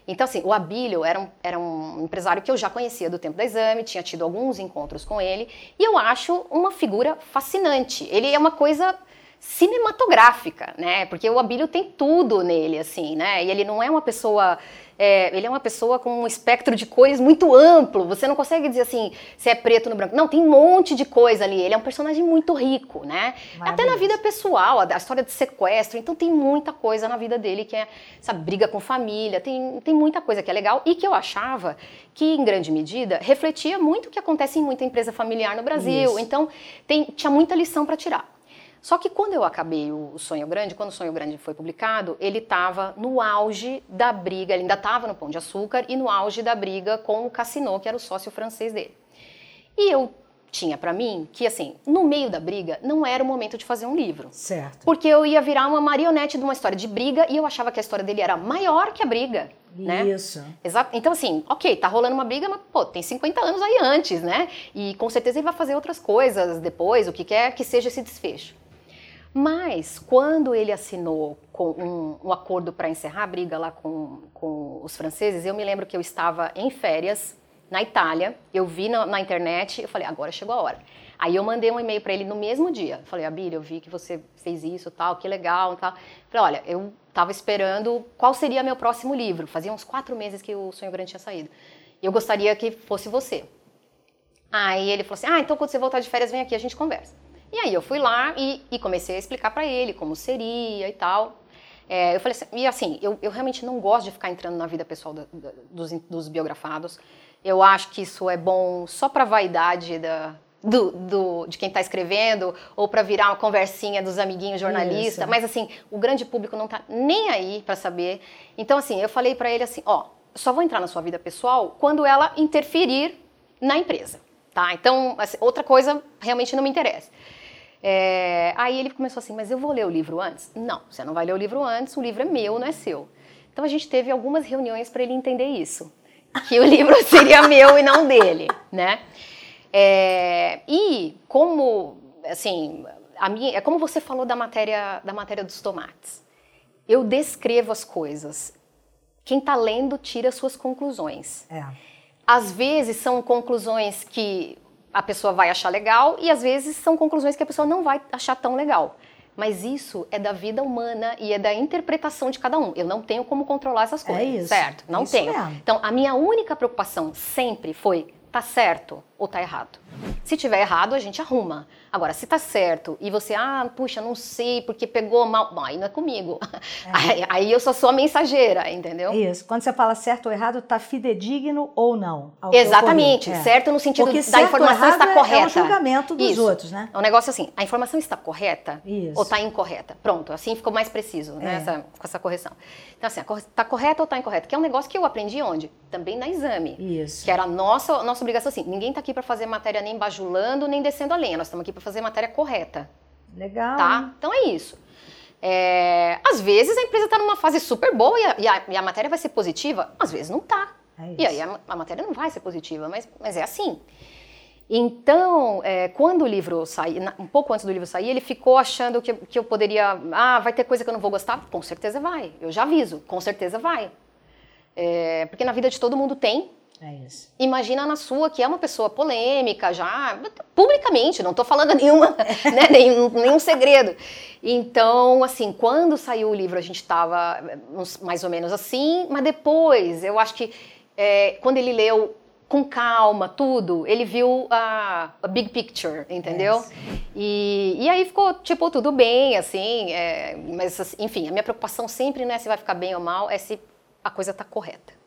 S2: Então, assim, o Abílio era um, era um empresário que eu já conhecia do tempo da exame, tinha tido alguns encontros com ele, e eu acho uma figura fascinante. Ele é uma coisa cinematográfica, né? Porque o Abílio tem tudo nele, assim, né? E ele não é uma pessoa é, ele é uma pessoa com um espectro de cores muito amplo. Você não consegue dizer assim, se é preto no branco. Não, tem um monte de coisa ali. Ele é um personagem muito rico, né? Até na vida pessoal, a, a, história de sequestro. Então tem muita coisa na vida dele que é essa briga com família. Tem, tem muita coisa que é legal e que eu achava que, em grande medida, refletia muito o que acontece em muita empresa familiar no Brasil. Isso. Então tem, tinha muita lição para tirar. Só que quando eu acabei o Sonho Grande, quando o Sonho Grande foi publicado, ele estava no auge da briga, ele ainda estava no Pão de Açúcar e no auge da briga com o Cassino, que era o sócio francês dele. E eu tinha para mim que, assim, no meio da briga, não era o momento de fazer um livro.
S1: Certo.
S2: Porque eu ia virar uma marionete de uma história de briga e eu achava que a história dele era maior que a briga. Né?
S1: Isso.
S2: Exato. Então, assim, ok, tá rolando uma briga, mas, pô, tem 50 anos aí antes, né? E com certeza ele vai fazer outras coisas depois, o que quer que seja esse desfecho. Mas, quando ele assinou um, um acordo para encerrar a briga lá com, com os franceses, eu me lembro que eu estava em férias na Itália, eu vi na, na internet, eu falei, agora chegou a hora. Aí eu mandei um e-mail para ele no mesmo dia. Falei, Abílio, eu vi que você fez isso, tal, que legal, tal. Falei, olha, eu estava esperando qual seria meu próximo livro. Fazia uns quatro meses que o Sonho Grande tinha saído. Eu gostaria que fosse você. Aí ele falou assim, ah, então quando você voltar de férias, vem aqui, a gente conversa. E aí eu fui lá e, e comecei a explicar para ele como seria e tal. É, eu falei assim, e assim, eu, eu, realmente não gosto de ficar entrando na vida pessoal do, do, dos, dos biografados. Eu acho que isso é bom só para vaidade da, do, do, de quem está escrevendo ou para virar uma conversinha dos amiguinhos jornalistas. Mas assim, o grande público não está nem aí para saber. Então assim, eu falei para ele assim, ó, só vou entrar na sua vida pessoal quando ela interferir na empresa, tá? Então assim, outra coisa realmente não me interessa. É, aí ele começou assim, mas eu vou ler o livro antes? Não, você não vai ler o livro antes. O livro é meu, não é seu. Então a gente teve algumas reuniões para ele entender isso que o livro seria meu e não dele, né? É, e como, assim, a minha, é como você falou da matéria, da matéria dos tomates. Eu descrevo as coisas. Quem está lendo tira suas conclusões.
S1: É.
S2: Às vezes são conclusões que a pessoa vai achar legal e às vezes são conclusões que a pessoa não vai achar tão legal. Mas isso é da vida humana e é da interpretação de cada um. Eu não tenho como controlar essas coisas, é isso, certo? Não
S1: isso
S2: tenho.
S1: Mesmo.
S2: Então, a minha única preocupação sempre foi tá certo ou tá errado. Se tiver errado, a gente arruma. Agora, se tá certo e você, ah, puxa, não sei porque pegou mal, bom, aí não é comigo. É. Aí, aí, eu só sou a mensageira, entendeu?
S1: Isso. Quando você fala certo ou errado, tá fidedigno ou não.
S2: Exatamente. É. Certo no sentido
S1: porque
S2: da informação está
S1: é,
S2: correta. É
S1: o julgamento dos
S2: Isso.
S1: outros, né?
S2: É um negócio assim, a informação está correta
S1: Isso.
S2: ou está incorreta? Pronto, assim ficou mais preciso, né,
S1: É.
S2: essa, com essa correção. Então, assim, está correta ou está incorreta? Que é um negócio que eu aprendi onde? Também na exame.
S1: Isso.
S2: Que era a nossa, nossa obrigação, assim, ninguém está aqui para fazer matéria nem bajulando, nem descendo a lenha. Nós estamos aqui para fazer matéria correta,
S1: Legal.
S2: tá? Então é isso. É, às vezes a empresa está numa fase super boa e a, e, a, e a, matéria vai ser positiva, às vezes não está.
S1: É
S2: e aí a, a, matéria não vai ser positiva, mas, mas é assim. Então, é, quando o livro sair, um pouco antes do livro sair, ele ficou achando que, que eu poderia. Ah, vai ter coisa que eu não vou gostar? Com certeza vai. Eu já aviso, com certeza vai. É, porque na vida de todo mundo tem.
S1: É isso.
S2: Imagina na sua, que é uma pessoa polêmica já, publicamente, não estou falando nenhuma, né, nenhum, nenhum segredo. Então, assim, quando saiu o livro a gente estava mais ou menos assim, mas depois, eu acho que é, quando ele leu com calma, tudo, ele viu a, a big picture, entendeu? E, e, aí ficou, tipo, tudo bem, assim, é, mas, assim, enfim, a minha preocupação sempre não é se vai ficar bem ou mal, é se a coisa está correta.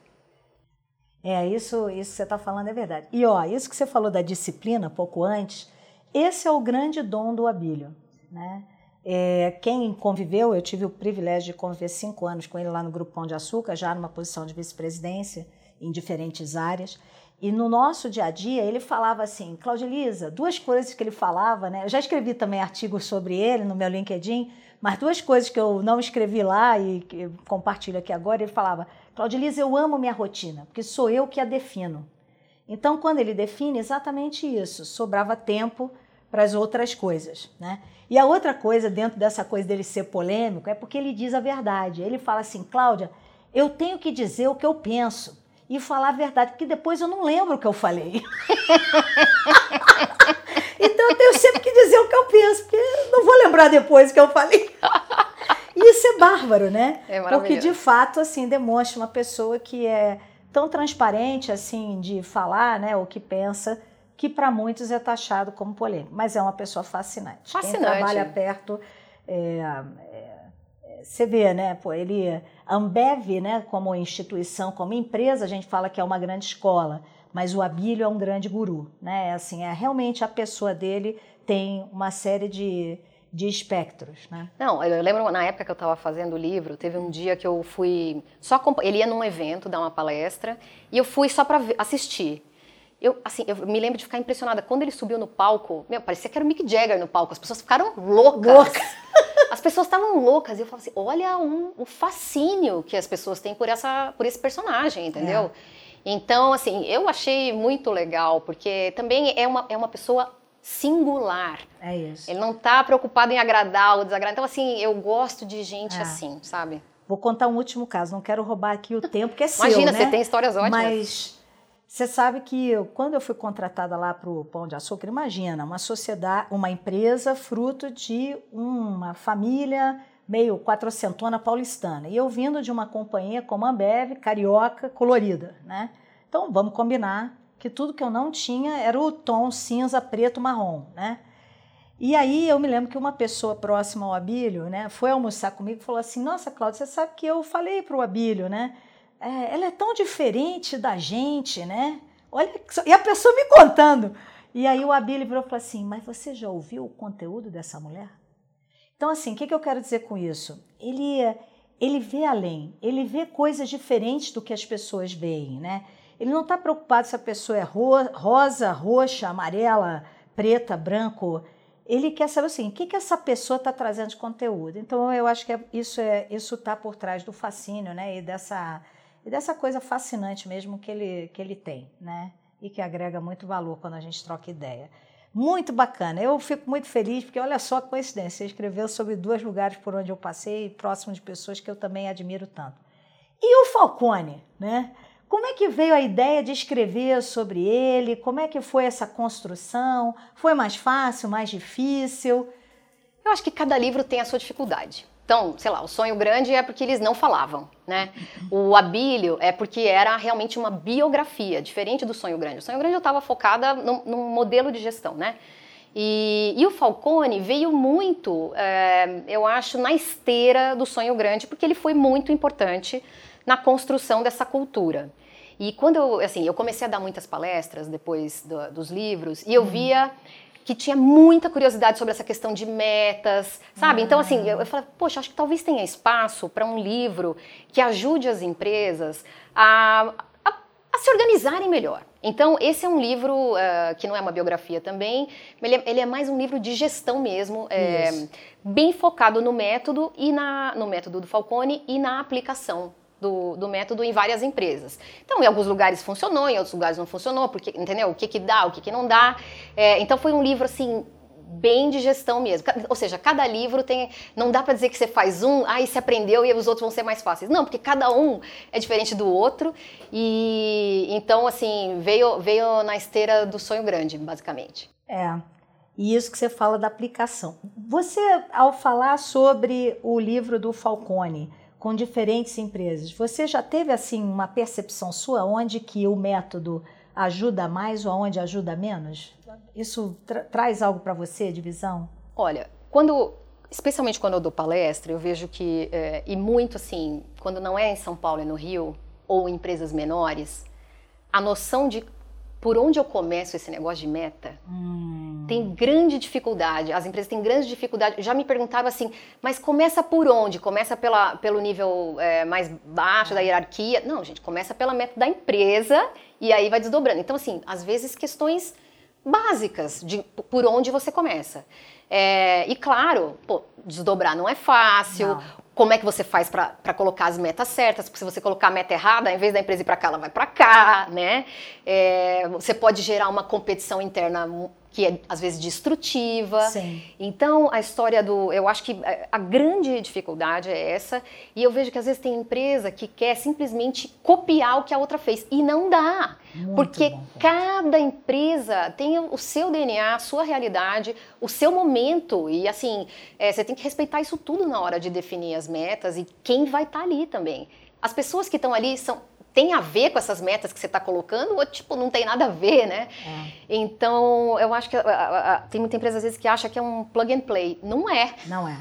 S1: É, isso, isso que você está falando é verdade. E ó, isso que você falou da disciplina pouco antes, esse é o grande dom do Abílio. Né? É, quem conviveu, eu tive o privilégio de conviver cinco anos com ele lá no Grupo Pão de Açúcar, já numa posição de vice-presidência em diferentes áreas. E no nosso dia a dia, ele falava assim, Claudia Elisa, duas coisas que ele falava, né? Eu já escrevi também artigos sobre ele no meu LinkedIn, mas duas coisas que eu não escrevi lá e que compartilho aqui agora, ele falava, Claudia Elisa, eu amo minha rotina, porque sou eu que a defino. Então, quando ele define exatamente isso, sobrava tempo para as outras coisas, né? E a outra coisa, dentro dessa coisa dele ser polêmico, é porque ele diz a verdade. Ele fala assim, Cláudia, eu tenho que dizer o que eu penso e falar a verdade, porque depois eu não lembro o que eu falei. então eu tenho sempre que dizer o que eu penso, porque não vou lembrar depois o que eu falei. Isso é bárbaro, né?
S2: É
S1: porque de fato assim demonstra uma pessoa que é tão transparente assim de falar, né, o que pensa, que para muitos é taxado como polêmico, mas é uma pessoa fascinante.
S2: Fascinante.
S1: Quem trabalha perto é, é, você vê, né? Pô, ele Ambev, né, como instituição, como empresa, a gente fala que é uma grande escola, mas o Abílio é um grande guru, né? Assim, é realmente a pessoa dele tem uma série de, de espectros, né?
S2: Não, eu lembro na época que eu estava fazendo o livro, teve um dia que eu fui só ele ia num evento dar uma palestra e eu fui só para assistir. Eu, assim, eu me lembro de ficar impressionada. Quando ele subiu no palco, meu, parecia que era o Mick Jagger no palco. As pessoas ficaram loucas. Louca. As pessoas estavam loucas. E eu falava assim, olha um, o fascínio que as pessoas têm por, essa, por esse personagem, entendeu? É. Então, assim, eu achei muito legal, porque também é uma, é uma pessoa singular.
S1: É isso.
S2: Ele não está preocupado em agradar ou desagradar. Então, assim, eu gosto de gente é. assim, sabe?
S1: Vou contar um último caso. Não quero roubar aqui o tempo, que é
S2: seu, Imagina,
S1: né?
S2: você tem histórias ótimas.
S1: Mas você sabe que eu, quando eu fui contratada lá para o Pão de Açúcar, imagina, uma sociedade, uma empresa fruto de uma família meio quatrocentona paulistana. E eu vindo de uma companhia como a Ambev, carioca, colorida, né? Então, vamos combinar que tudo que eu não tinha era o tom cinza, preto, marrom, né? E aí eu me lembro que uma pessoa próxima ao Abílio, né, foi almoçar comigo e falou assim: Nossa, Cláudia, você sabe que eu falei para o Abílio, né? É, ela é tão diferente da gente, né? Olha, e a pessoa me contando. E aí o Abílio virou e falou assim: Mas você já ouviu o conteúdo dessa mulher? Então, assim, o que, que eu quero dizer com isso? Ele, ele vê além, ele vê coisas diferentes do que as pessoas veem, né? Ele não está preocupado se a pessoa é ro rosa, roxa, amarela, preta, branco. Ele quer saber assim, o que, que essa pessoa está trazendo de conteúdo. Então eu acho que é, isso é isso está por trás do fascínio, né? E dessa e dessa coisa fascinante mesmo que ele que ele tem, né? E que agrega muito valor quando a gente troca ideia. Muito bacana. Eu fico muito feliz porque olha só a coincidência. Você escreveu sobre dois lugares por onde eu passei, próximo de pessoas que eu também admiro tanto. E o Falcone, né? Como é que veio a ideia de escrever sobre ele? Como é que foi essa construção? Foi mais fácil, mais difícil?
S2: Eu acho que cada livro tem a sua dificuldade. Então, sei lá, o sonho grande é porque eles não falavam, né? O Abílio é porque era realmente uma biografia, diferente do sonho grande. O sonho grande eu estava focada num, modelo de gestão, né? E, e o Falcone veio muito, é, eu acho, na esteira do sonho grande, porque ele foi muito importante na construção dessa cultura. E quando eu, assim, eu comecei a dar muitas palestras depois do, dos livros e eu uhum. via que tinha muita curiosidade sobre essa questão de metas, sabe? Então, assim, eu, eu falei, poxa, acho que talvez tenha espaço para um livro que ajude as empresas a, a, a, se organizarem melhor. Então, esse é um livro uh, que não é uma biografia também, ele é, ele é mais um livro de gestão mesmo, é, bem focado no método e na, no método do Falcone e na aplicação do, do, método em várias empresas. Então, em alguns lugares funcionou, em outros lugares não funcionou, porque, entendeu? O que, que dá, o que, que não dá. É, então, foi um livro, assim, bem de gestão mesmo. Ou seja, cada livro tem. Não dá para dizer que você faz um, aí ah, você aprendeu e os outros vão ser mais fáceis. Não, porque cada um é diferente do outro. E então, assim, veio, veio na esteira do sonho grande, basicamente.
S1: É. E isso que você fala da aplicação. Você, ao falar sobre o livro do Falcone, com diferentes empresas. Você já teve assim uma percepção sua onde que o método ajuda mais ou onde ajuda menos? Isso tra traz algo para você de visão?
S2: Olha, quando especialmente quando eu dou palestra, eu vejo que é, e muito assim, quando não é em São Paulo e no Rio ou em empresas menores, a noção de por onde eu começo esse negócio de meta, hum. tem grande dificuldade. As empresas têm grande dificuldade. Já me perguntaram assim, mas começa por onde? Começa pela, pelo nível é, mais baixo da hierarquia? Não, gente, começa pela meta da empresa e aí vai desdobrando. Então, assim, às vezes questões básicas de por onde você começa. É, e claro, pô, desdobrar não é fácil. Não. Como é que você faz para colocar as metas certas? Porque se você colocar a meta errada, ao invés da empresa ir para cá, ela vai para cá, né? É, você pode gerar uma competição interna que é às vezes destrutiva.
S1: Sim.
S2: Então, a história do. Eu acho que a grande dificuldade é essa. E eu vejo que às vezes tem empresa que quer simplesmente copiar o que a outra fez. E não dá. Muito porque bom, cada empresa tem o seu DNA, a sua realidade, o seu momento. E assim, é, você tem que respeitar isso tudo na hora de definir as metas e quem vai estar tá ali também. As pessoas que estão ali são tem a ver com essas metas que você está colocando ou tipo não tem nada a ver, né? É. Então eu acho que a, a, a, tem muita empresa às vezes que acha que é um plug and play, não é?
S1: Não é.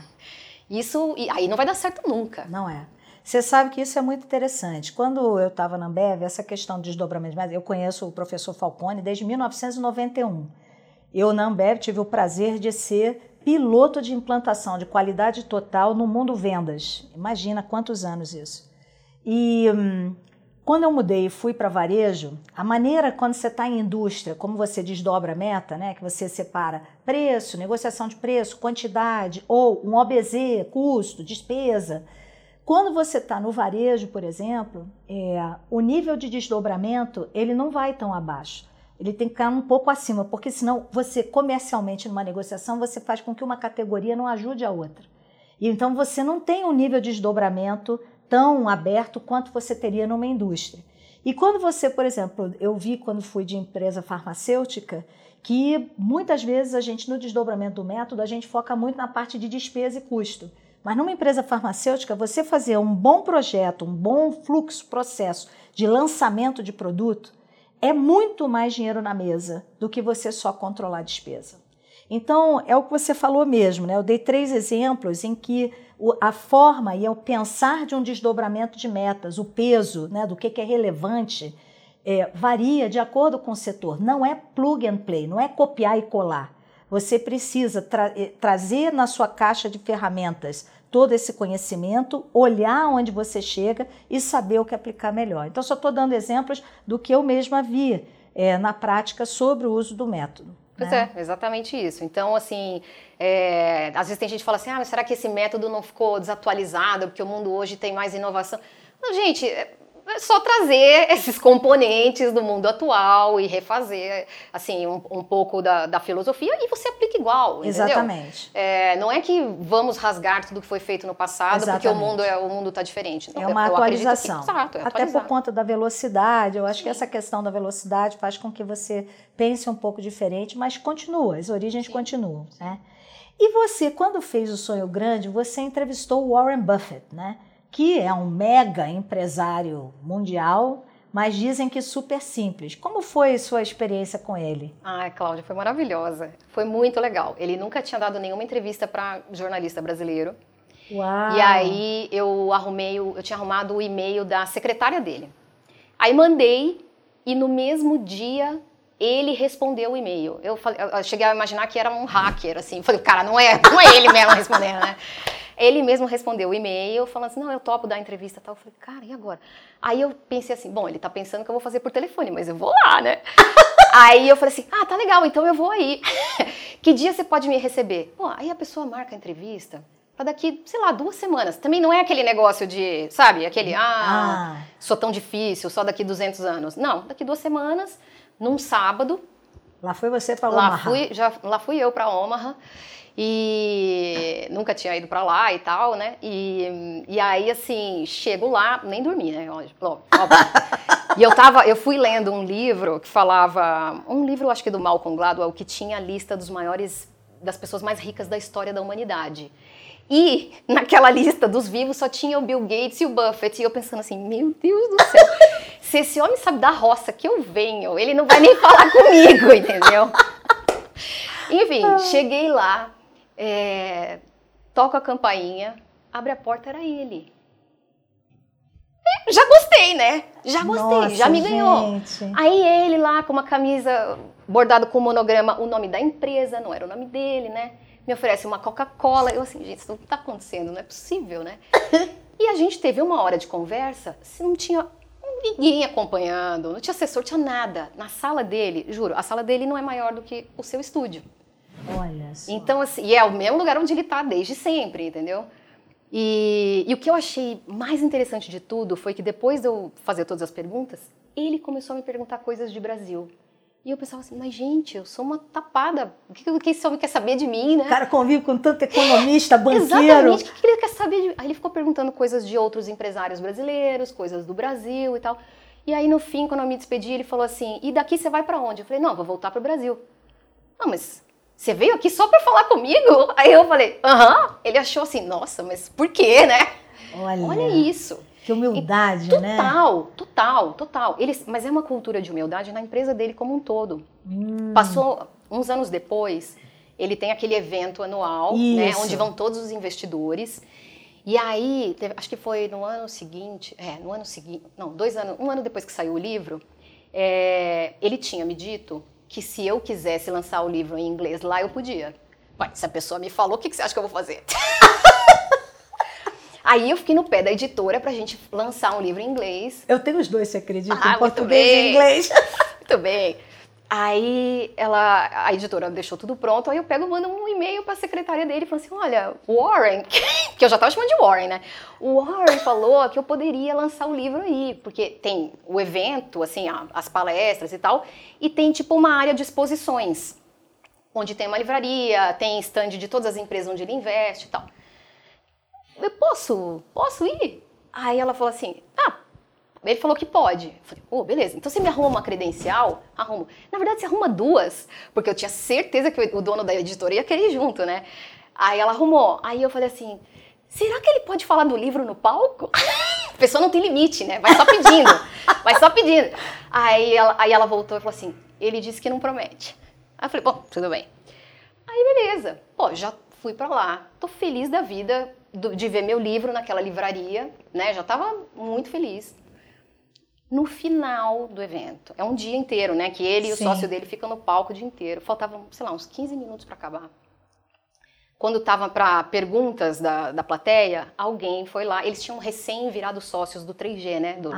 S2: Isso aí não vai dar certo nunca.
S1: Não é. Você sabe que isso é muito interessante. Quando eu estava na Ambev, essa questão de desdobramento, eu conheço o professor Falcone desde 1991. Eu na Ambev tive o prazer de ser piloto de implantação de qualidade total no mundo vendas. Imagina quantos anos isso. E hum, quando eu mudei e fui para varejo, a maneira quando você está em indústria, como você desdobra a meta, né, que você separa preço, negociação de preço, quantidade ou um OBZ, custo, despesa. Quando você está no varejo, por exemplo, é, o nível de desdobramento ele não vai tão abaixo. Ele tem que ficar um pouco acima, porque senão você comercialmente numa negociação você faz com que uma categoria não ajude a outra. E então você não tem um nível de desdobramento tão aberto quanto você teria numa indústria. E quando você, por exemplo, eu vi quando fui de empresa farmacêutica, que muitas vezes a gente, no desdobramento do método, a gente foca muito na parte de despesa e custo. Mas numa empresa farmacêutica, você fazer um bom projeto, um bom fluxo, processo de lançamento de produto, é muito mais dinheiro na mesa do que você só controlar a despesa. Então, é o que você falou mesmo, né? Eu dei três exemplos em que a forma e o pensar de um desdobramento de metas, o peso né, do que, que é relevante, é, varia de acordo com o setor. Não é plug and play, não é copiar e colar. Você precisa tra eh, trazer na sua caixa de ferramentas todo esse conhecimento, olhar onde você chega e saber o que aplicar melhor. Então, só estou dando exemplos do que eu mesma vi é, na prática sobre o uso do método.
S2: Pois né? é, exatamente isso. Então, assim, é, às vezes tem gente que fala assim, ah, mas será que esse método não ficou desatualizado porque o mundo hoje tem mais inovação? Não, gente, é, só trazer esses componentes do mundo atual e refazer assim um, um pouco da, da, filosofia e você aplica igual.
S1: Exatamente.
S2: É, não é que vamos rasgar tudo que foi feito no passado Exatamente. porque o mundo é o mundo está diferente.
S1: Não, é uma atualização. Que, exato, é Até por conta da velocidade. Eu acho Sim. que essa questão da velocidade faz com que você pense um pouco diferente, mas continua. As origens Sim. continuam, né? E você, quando fez o Sonho Grande, você entrevistou o Warren Buffett, né? Que é um mega empresário mundial, mas dizem que super simples. Como foi sua experiência com ele?
S2: Ah, Cláudia, foi maravilhosa. Foi muito legal. Ele nunca tinha dado nenhuma entrevista para jornalista brasileiro.
S1: Uau.
S2: E aí eu arrumei, eu tinha arrumado o e-mail da secretária dele. Aí mandei e no mesmo dia ele respondeu o e-mail. Eu, eu, cheguei a imaginar que era um hacker, assim. Falei, cara, não é, não é ele mesmo respondendo, né? Ele mesmo respondeu o e-mail, falando assim: não, eu topo dar entrevista tal. Eu falei, cara, e agora? Aí eu pensei assim: bom, ele tá pensando que eu vou fazer por telefone, mas eu vou lá, né? aí eu falei assim: ah, tá legal, então eu vou aí. que dia você pode me receber? Pô, aí a pessoa marca a entrevista para daqui, sei lá, duas semanas. Também não é aquele negócio de, sabe, aquele, ah, ah. sou tão difícil, só daqui 200 anos. Não, daqui duas semanas, num sábado.
S1: Lá foi você para Omaha?
S2: Lá fui, já, lá fui eu para Omaha e nunca tinha ido para lá e tal, né? E, e aí, assim, chego lá, nem dormi, né? Óbvio, e eu tava, eu fui lendo um livro que falava, um livro, acho que do Malcolm Gladwell, que tinha a lista dos maiores, das pessoas mais ricas da história da humanidade. E naquela lista dos vivos só tinha o Bill Gates e o Buffett. E eu pensando assim, meu Deus do céu, se esse homem sabe da roça que eu venho, ele não vai nem falar comigo, entendeu? Enfim, cheguei lá, é, toco a campainha, abre a porta, era ele. Já gostei, né? Já gostei, Nossa, já me ganhou. Gente. Aí ele lá com uma camisa bordado com monograma, o nome da empresa, não era o nome dele, né? Me oferece uma Coca-Cola. Eu assim, gente, isso não tá acontecendo, não é possível, né? e a gente teve uma hora de conversa, se não tinha ninguém acompanhando, não tinha assessor, tinha nada. Na sala dele, juro, a sala dele não é maior do que o seu estúdio.
S1: Olha só.
S2: Então, assim, e é o mesmo lugar onde ele está desde sempre, entendeu? E, e, o que eu achei mais interessante de tudo foi que depois de eu fazer todas as perguntas, ele começou a me perguntar coisas de Brasil. E eu pensava assim, mas gente, eu sou uma tapada. O que, que esse homem quer saber de mim, né? O
S1: cara convive com tanto economista, banqueiro.
S2: Exatamente, o que ele quer saber de mim? Aí ele ficou perguntando coisas de outros empresários brasileiros, coisas do Brasil e tal. E aí no fim, quando eu me despedi, ele falou assim: e daqui você vai para onde? Eu falei: não, vou voltar para o Brasil. Não, mas você veio aqui só para falar comigo? Aí eu falei, aham. Ele achou assim, nossa, mas por quê, né?
S1: Olha,
S2: Olha isso.
S1: Que humildade,
S2: total,
S1: né?
S2: Total, total, total. Ele, mas é uma cultura de humildade na empresa dele como um todo. Hum. Passou uns anos depois, ele tem aquele evento anual, né, onde vão todos os investidores. E aí, teve, acho que foi no ano seguinte, é, no ano seguinte, não, dois anos, um ano depois que saiu o livro, é, ele tinha me dito que se eu quisesse lançar o livro em inglês lá, eu podia. Ué, se a pessoa me falou, o que, que você acha que eu vou fazer? Aí eu fiquei no pé da editora pra gente lançar um livro em inglês.
S1: Eu tenho os dois, você acredita? Ah, em português e inglês.
S2: Muito bem. Aí ela, a editora deixou tudo pronto, aí eu pego mando um e-mail para a secretária dele falo assim: olha, Warren, que eu já estava chamando de Warren, né? O Warren falou que eu poderia lançar o livro aí, porque tem o evento, assim, as palestras e tal, e tem tipo uma área de exposições, onde tem uma livraria, tem stand de todas as empresas onde ele investe e tal. Eu posso, posso ir? Aí ela falou assim: ah, ele falou que pode. Eu falei, oh, beleza. Então você me arruma uma credencial? Arrumo. Na verdade, você arruma duas, porque eu tinha certeza que o dono da editora ia querer ir junto, né? Aí ela arrumou. Aí eu falei assim: será que ele pode falar do livro no palco? A pessoa não tem limite, né? Vai só pedindo. vai só pedindo. Aí ela, aí ela voltou e falou assim: ele disse que não promete. Aí eu falei: bom, tudo bem. Aí beleza. Pô, já fui para lá. Tô feliz da vida de ver meu livro naquela livraria, né? Já tava muito feliz no final do evento. É um dia inteiro, né? Que ele Sim. e o sócio dele ficam no palco o dia inteiro. Faltavam, sei lá, uns 15 minutos para acabar quando estava para perguntas da, da plateia, alguém foi lá. Eles tinham recém virado sócios do 3G, né? Do,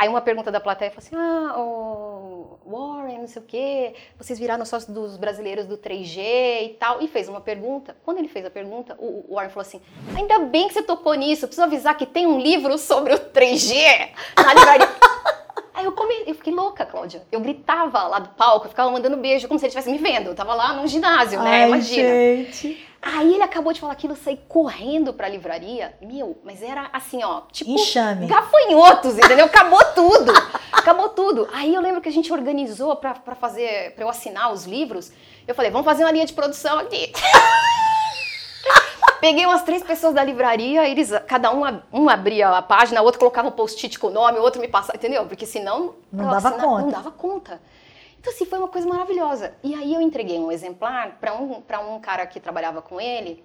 S2: Aí uma pergunta da plateia falou assim: Ah, o Warren, não sei o quê, vocês viraram sócios dos brasileiros do 3G e tal. E fez uma pergunta. Quando ele fez a pergunta, o, o Warren falou assim: Ainda bem que você tocou nisso, preciso avisar que tem um livro sobre o 3G na livraria. Aí eu, come... eu fiquei louca, Cláudia. Eu gritava lá do palco, eu ficava mandando beijo, como se ele estivesse me vendo. Eu tava lá num ginásio, né?
S1: Ai,
S2: Imagina.
S1: Gente.
S2: Aí ele acabou de falar aquilo, eu saí correndo pra livraria. Meu, mas era assim, ó, tipo.
S1: Enxame.
S2: Gafanhotos, entendeu? Acabou tudo. Acabou tudo. Aí eu lembro que a gente organizou pra, pra fazer, pra eu assinar os livros. Eu falei, vamos fazer uma linha de produção aqui. Peguei umas três pessoas da livraria, eles, cada um, um abria a página, o outro colocava um post-it com o nome, o outro me passava, entendeu? Porque senão
S1: não dava conta.
S2: Não dava conta. Então, assim, foi uma coisa maravilhosa. E aí eu entreguei um exemplar para um, um cara que trabalhava com ele,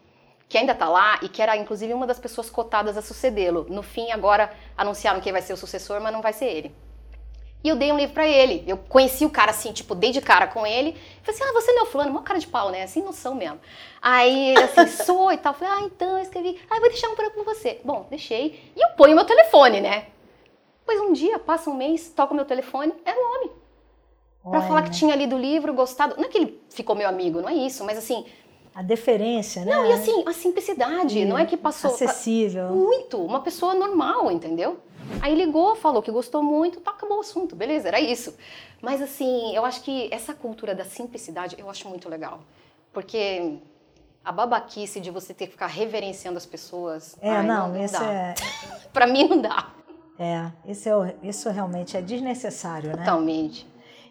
S2: que ainda está lá e que era, inclusive, uma das pessoas cotadas a sucedê-lo. No fim, agora anunciaram quem vai ser o sucessor, mas não vai ser ele. E eu dei um livro para ele. Eu conheci o cara assim, tipo, dei de cara com ele. Falei assim, ah, você não é o fulano? Mó cara de pau, né? Assim, noção mesmo. Aí ele assim, sou e tal. Falei, ah, então, eu escrevi. Ah, vou deixar um para com você. Bom, deixei. E eu ponho meu telefone, né? Pois um dia, passa um mês, toco meu telefone, era um homem. Pra falar que tinha lido o livro, gostado. Não é que ele ficou meu amigo, não é isso, mas assim,
S1: a deferência, né?
S2: Não, e assim, a simplicidade, e não é que passou.
S1: Acessível.
S2: Muito, uma pessoa normal, entendeu? Aí ligou, falou que gostou muito, tá, acabou o assunto, beleza, era isso. Mas assim, eu acho que essa cultura da simplicidade eu acho muito legal. Porque a babaquice de você ter que ficar reverenciando as pessoas.
S1: É, ai, não, não, isso é.
S2: pra mim não dá.
S1: É, isso, é, isso realmente é desnecessário, né?
S2: Totalmente.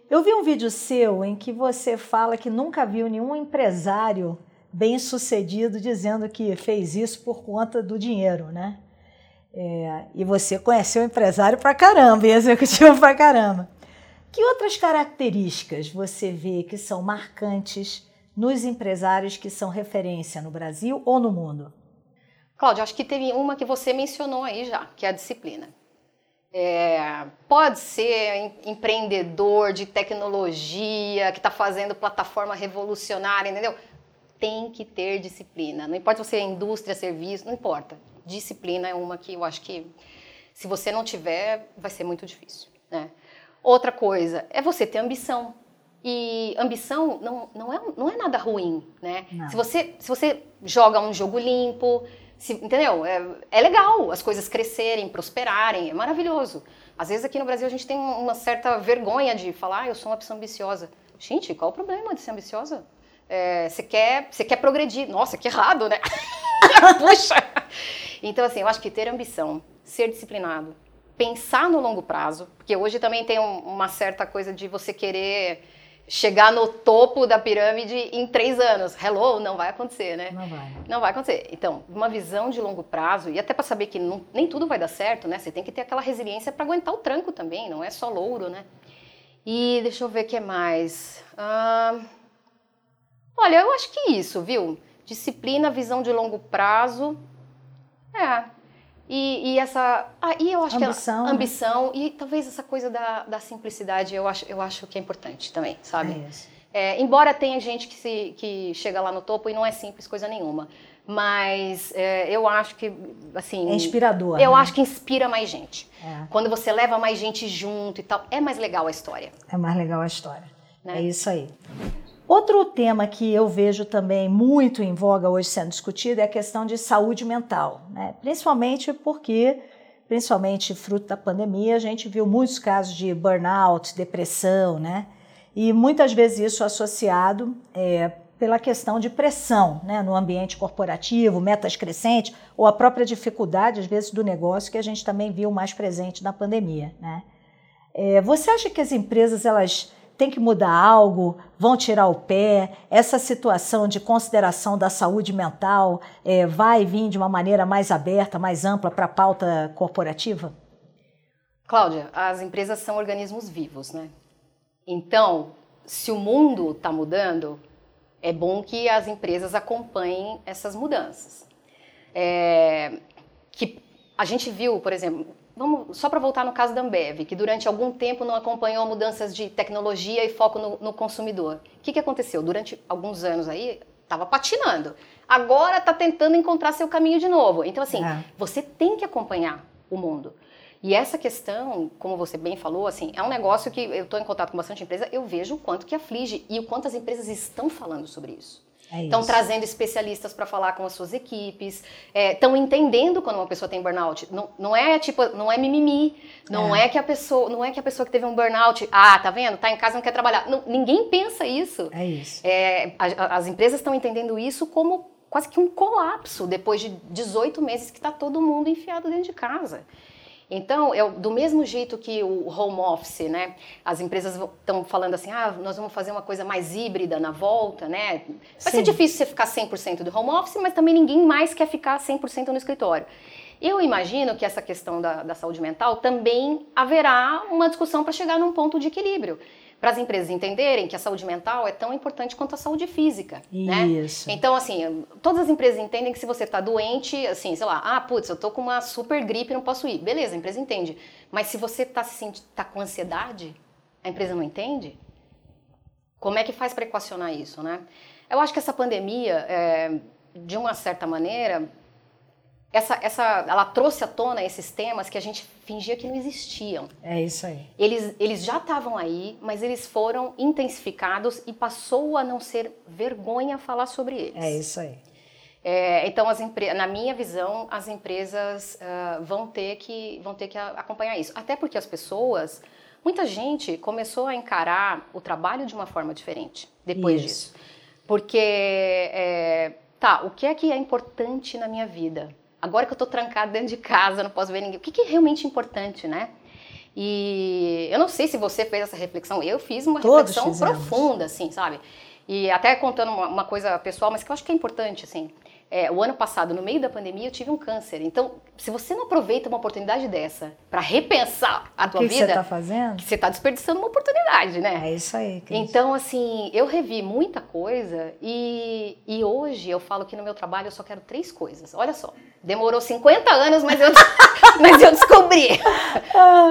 S1: Eu vi um vídeo seu em que você fala que nunca viu nenhum empresário bem sucedido dizendo que fez isso por conta do dinheiro, né? É, e você conheceu empresário pra caramba e executivo pra caramba. Que outras características você vê que são marcantes nos empresários que são referência no Brasil ou no mundo?
S2: Cláudia, acho que teve uma que você mencionou aí já, que é a disciplina. É, pode ser empreendedor de tecnologia que está fazendo plataforma revolucionária, entendeu? Tem que ter disciplina. Não importa se você é indústria, serviço, não importa disciplina é uma que eu acho que se você não tiver, vai ser muito difícil. Né? Outra coisa é você ter ambição. E ambição não, não, é, não é nada ruim, né? Se você, se você joga um jogo limpo, se, entendeu? É, é legal as coisas crescerem, prosperarem, é maravilhoso. Às vezes aqui no Brasil a gente tem uma certa vergonha de falar, ah, eu sou uma pessoa ambiciosa. Gente, qual o problema de ser ambiciosa? É, você, quer, você quer progredir. Nossa, que errado, né? Puxa! Então, assim, eu acho que ter ambição, ser disciplinado, pensar no longo prazo, porque hoje também tem um, uma certa coisa de você querer chegar no topo da pirâmide em três anos. Hello, não vai acontecer, né?
S1: Não vai.
S2: Não vai acontecer. Então, uma visão de longo prazo, e até para saber que não, nem tudo vai dar certo, né? Você tem que ter aquela resiliência para aguentar o tranco também, não é só louro, né? E deixa eu ver o que mais. Ah, olha, eu acho que isso, viu? Disciplina, visão de longo prazo é. E, e essa. Ah, e eu acho
S1: ambição,
S2: que. A, ambição. Né? E talvez essa coisa da, da simplicidade eu acho, eu acho que é importante também, sabe?
S1: É isso.
S2: É, embora tenha gente que, se, que chega lá no topo e não é simples coisa nenhuma. Mas é, eu acho que, assim...
S1: É inspirador.
S2: Eu
S1: né?
S2: acho que inspira mais gente. É. Quando você leva mais gente junto e tal, é mais legal a história.
S1: É mais legal a história. Né? É isso aí. Outro tema que eu vejo também muito em voga hoje sendo discutido é a questão de saúde mental, né? principalmente porque, principalmente fruto da pandemia, a gente viu muitos casos de burnout, depressão, né? E muitas vezes isso associado é, pela questão de pressão né, no ambiente corporativo, metas crescentes, ou a própria dificuldade, às vezes, do negócio, que a gente também viu mais presente na pandemia. Né? É, você acha que as empresas elas têm que mudar algo, vão tirar o pé? Essa situação de consideração da saúde mental é, vai vir de uma maneira mais aberta, mais ampla para a pauta corporativa?
S2: Cláudia, as empresas são organismos vivos, né? Então, se o mundo está mudando, é bom que as empresas acompanhem essas mudanças. É, que a gente viu, por exemplo, vamos só para voltar no caso da Ambev, que durante algum tempo não acompanhou mudanças de tecnologia e foco no, no consumidor. O que, que aconteceu? Durante alguns anos aí, estava patinando. Agora está tentando encontrar seu caminho de novo. Então, assim, é. você tem que acompanhar o mundo. E essa questão, como você bem falou, assim, é um negócio que eu estou em contato com bastante empresa, eu vejo o quanto que aflige e o quanto as empresas estão falando sobre isso. Estão é trazendo especialistas para falar com as suas equipes, estão é, entendendo quando uma pessoa tem burnout. Não, não é tipo, não é mimimi, não é. é. que a pessoa, não é que a pessoa que teve um burnout, ah, tá vendo, tá em casa não quer trabalhar. Não, ninguém pensa isso.
S1: É isso.
S2: É, a, as empresas estão entendendo isso como quase que um colapso depois de 18 meses que está todo mundo enfiado dentro de casa. Então, eu, do mesmo jeito que o home office, né, as empresas estão falando assim, ah, nós vamos fazer uma coisa mais híbrida na volta, né? Vai Sim. ser difícil você ficar 100% do home office, mas também ninguém mais quer ficar 100% no escritório. Eu imagino que essa questão da, da saúde mental também haverá uma discussão para chegar num ponto de equilíbrio para as empresas entenderem que a saúde mental é tão importante quanto a saúde física, né?
S1: Isso.
S2: né? Então, assim, todas as empresas entendem que se você está doente, assim, sei lá, ah, putz, eu tô com uma super gripe, não posso ir. Beleza, a empresa entende. Mas se você está se tá com ansiedade, a empresa não entende? Como é que faz para equacionar isso, né? Eu acho que essa pandemia, é, de uma certa maneira, essa, essa, ela trouxe à tona esses temas que a gente fingia que não existiam.
S1: É isso aí.
S2: Eles, eles já estavam aí, mas eles foram intensificados e passou a não ser vergonha falar sobre eles.
S1: É isso aí.
S2: É, então, as na minha visão, as empresas uh, vão, ter que, vão ter que acompanhar isso. Até porque as pessoas, muita gente começou a encarar o trabalho de uma forma diferente depois isso. disso. Porque, é, tá, o que é que é importante na minha vida? Agora que eu tô trancada dentro de casa, não posso ver ninguém, o que, que é realmente importante, né? E eu não sei se você fez essa reflexão, eu fiz uma Todos reflexão fizemos. profunda, assim, sabe? E até contando uma, uma, coisa pessoal, mas que eu acho que é importante, assim. É, o ano passado, no meio da pandemia, eu tive um câncer. Então, se você não aproveita uma oportunidade dessa para repensar a tua
S1: que
S2: vida,
S1: que você tá fazendo?
S2: Você tá desperdiçando uma oportunidade, né?
S1: É isso aí.
S2: Cris. Então, assim, eu revi muita coisa e, e hoje eu falo que no meu trabalho eu só quero três coisas. Olha só, demorou 50 anos, mas eu, mas eu descobri.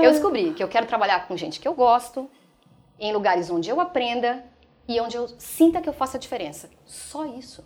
S2: Eu descobri que eu quero trabalhar com gente que eu gosto, em lugares onde eu aprenda e onde eu sinta que eu faço a diferença. Só isso.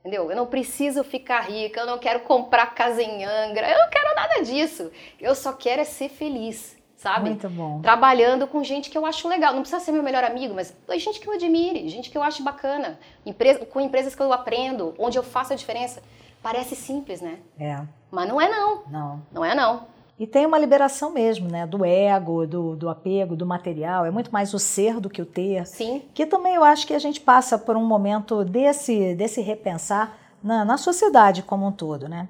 S2: Entendeu? Eu não preciso ficar rica, eu não quero comprar casa em Angra, eu não quero nada disso. Eu só quero é ser feliz, sabe?
S1: Muito bom.
S2: Trabalhando com gente que eu acho legal. Não precisa ser meu melhor amigo, mas gente que eu admire, gente que eu acho bacana. Empresa, com empresas que eu aprendo, onde eu faço a diferença. Parece simples, né?
S1: É.
S2: Mas não é não.
S1: Não.
S2: Não é não.
S1: E tem uma liberação mesmo, né? Do ego, do, do apego, do material. É muito mais o ser do que o ter.
S2: Sim.
S1: Que também eu acho que a gente passa por um momento desse, desse repensar na, na sociedade como um todo, né?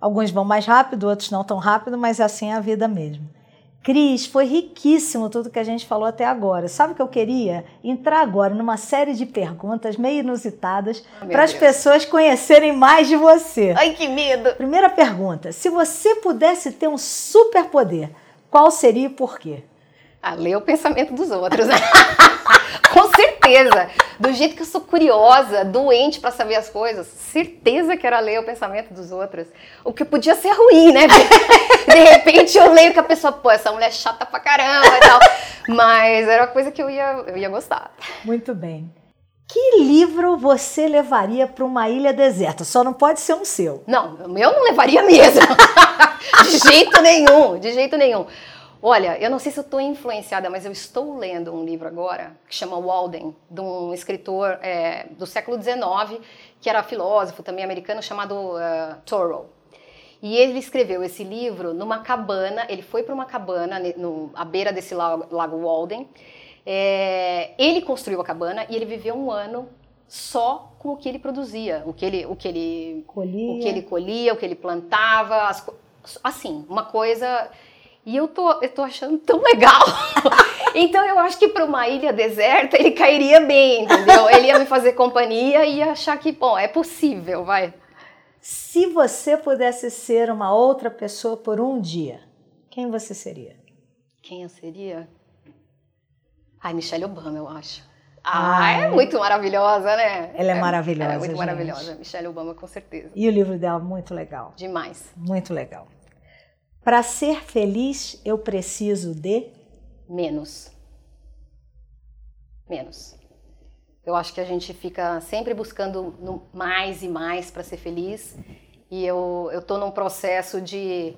S1: Alguns vão mais rápido, outros não tão rápido, mas assim é a vida mesmo. Cris, foi riquíssimo tudo que a gente falou até agora. Sabe o que eu queria? Entrar agora numa série de perguntas meio inusitadas oh, para as pessoas conhecerem mais de você.
S2: Ai, que medo!
S1: Primeira pergunta: se você pudesse ter um superpoder, qual seria e por quê?
S2: Ah, ler o pensamento dos outros. Com certeza. Do jeito que eu sou curiosa, doente para saber as coisas, certeza que era ler o pensamento dos outros. O que podia ser ruim, né? De repente eu leio que a pessoa, pô, essa mulher é chata pra caramba e tal. Mas era uma coisa que eu ia, eu ia gostar.
S1: Muito bem. Que livro você levaria para uma ilha deserta? Só não pode ser um seu.
S2: Não, o meu não levaria mesmo. de jeito nenhum, de jeito nenhum. Olha, eu não sei se eu estou influenciada, mas eu estou lendo um livro agora que chama Walden, de um escritor é, do século XIX, que era filósofo também americano, chamado uh, Thoreau. E ele escreveu esse livro numa cabana, ele foi para uma cabana no, à beira desse lago, lago Walden. É, ele construiu a cabana e ele viveu um ano só com o que ele produzia, o que ele, o que ele colhia, o que ele, colhia, o que ele plantava, as, assim, uma coisa e eu tô, eu tô achando tão legal. então eu acho que para uma ilha deserta ele cairia bem, entendeu? Ele ia me fazer companhia e ia achar que, bom, é possível, vai.
S1: Se você pudesse ser uma outra pessoa por um dia, quem você seria?
S2: Quem eu seria? Ai, Michelle Obama, eu acho. Ah, Ai. é muito maravilhosa, né?
S1: Ela é maravilhosa. Ela
S2: é muito
S1: gente.
S2: maravilhosa, Michelle Obama, com certeza.
S1: E o livro dela, muito legal.
S2: Demais.
S1: Muito legal. Para ser feliz, eu preciso de
S2: menos. Menos. Eu acho que a gente fica sempre buscando mais e mais para ser feliz. E eu estou num processo de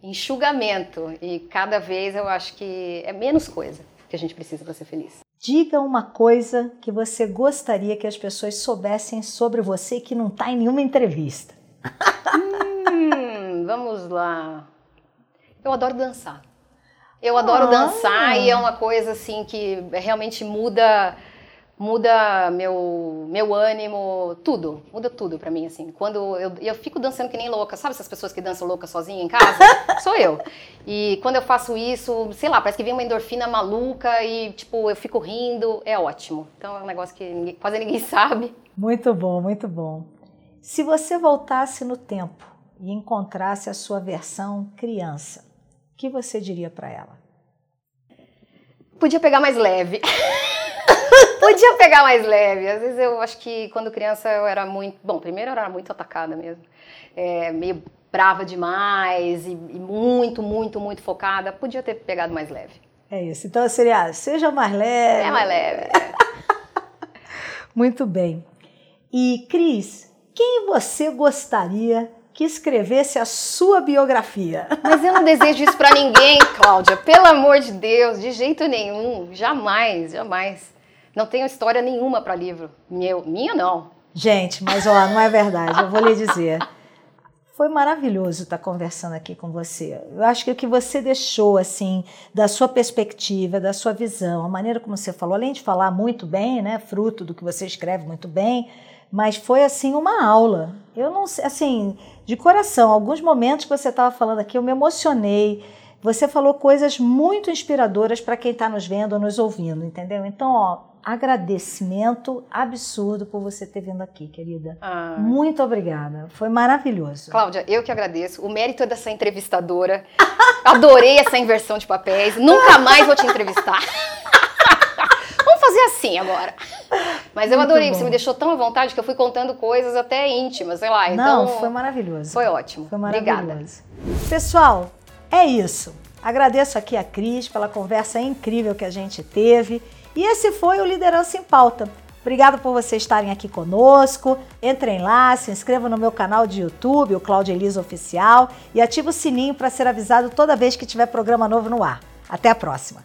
S2: enxugamento. E cada vez eu acho que é menos coisa que a gente precisa para ser feliz.
S1: Diga uma coisa que você gostaria que as pessoas soubessem sobre você que não está em nenhuma entrevista.
S2: hum, vamos lá. Eu adoro dançar. Eu adoro ah. dançar e é uma coisa assim que realmente muda muda meu meu ânimo, tudo, muda tudo para mim assim. Quando eu, eu fico dançando que nem louca, sabe essas pessoas que dançam louca sozinha em casa? Sou eu. E quando eu faço isso, sei lá, parece que vem uma endorfina maluca e tipo, eu fico rindo, é ótimo. Então é um negócio que ninguém, quase ninguém sabe.
S1: Muito bom, muito bom. Se você voltasse no tempo e encontrasse a sua versão criança, que você diria para ela?
S2: Podia pegar mais leve. Podia pegar mais leve. Às vezes eu acho que quando criança eu era muito. Bom, primeiro eu era muito atacada mesmo. É, meio brava demais e, e, muito, muito, muito focada. Podia ter pegado mais leve.
S1: É isso. Então seria, ah, seja mais leve.
S2: É mais leve.
S1: muito bem. E Cris, quem você gostaria que escrevesse a sua biografia.
S2: Mas eu não desejo isso para ninguém, Cláudia. Pelo amor de Deus, de jeito nenhum. Jamais, jamais. Não tenho história nenhuma para livro. Meu, minha não.
S1: Gente, mas ó, não é verdade. Eu vou lhe dizer. Foi maravilhoso estar conversando aqui com você. Eu acho que o que você deixou, assim, da sua perspectiva, da sua visão, a maneira como você falou, além de falar muito bem, né, fruto do que você escreve muito bem, mas foi assim uma aula. Eu não sei, assim, de coração, alguns momentos que você estava falando aqui, eu me emocionei. Você falou coisas muito inspiradoras para quem está nos vendo ou nos ouvindo, entendeu? Então, ó, agradecimento absurdo por você ter vindo aqui, querida. Ah. Muito obrigada. Foi maravilhoso.
S2: Cláudia, eu que agradeço. O mérito é dessa entrevistadora. Adorei essa inversão de papéis. Nunca mais vou te entrevistar. Fazer assim agora. Mas eu adorei, você me deixou tão à vontade que eu fui contando coisas até íntimas, sei lá. Então,
S1: Não, foi maravilhoso.
S2: Foi ótimo.
S1: Foi maravilhoso. Obrigada. Pessoal, é isso. Agradeço aqui a Cris pela conversa incrível que a gente teve. E esse foi o Liderança em Pauta. Obrigada por vocês estarem aqui conosco. Entrem lá, se inscrevam no meu canal de YouTube, o Cláudia Elisa Oficial, e ative o sininho para ser avisado toda vez que tiver programa novo no ar. Até a próxima!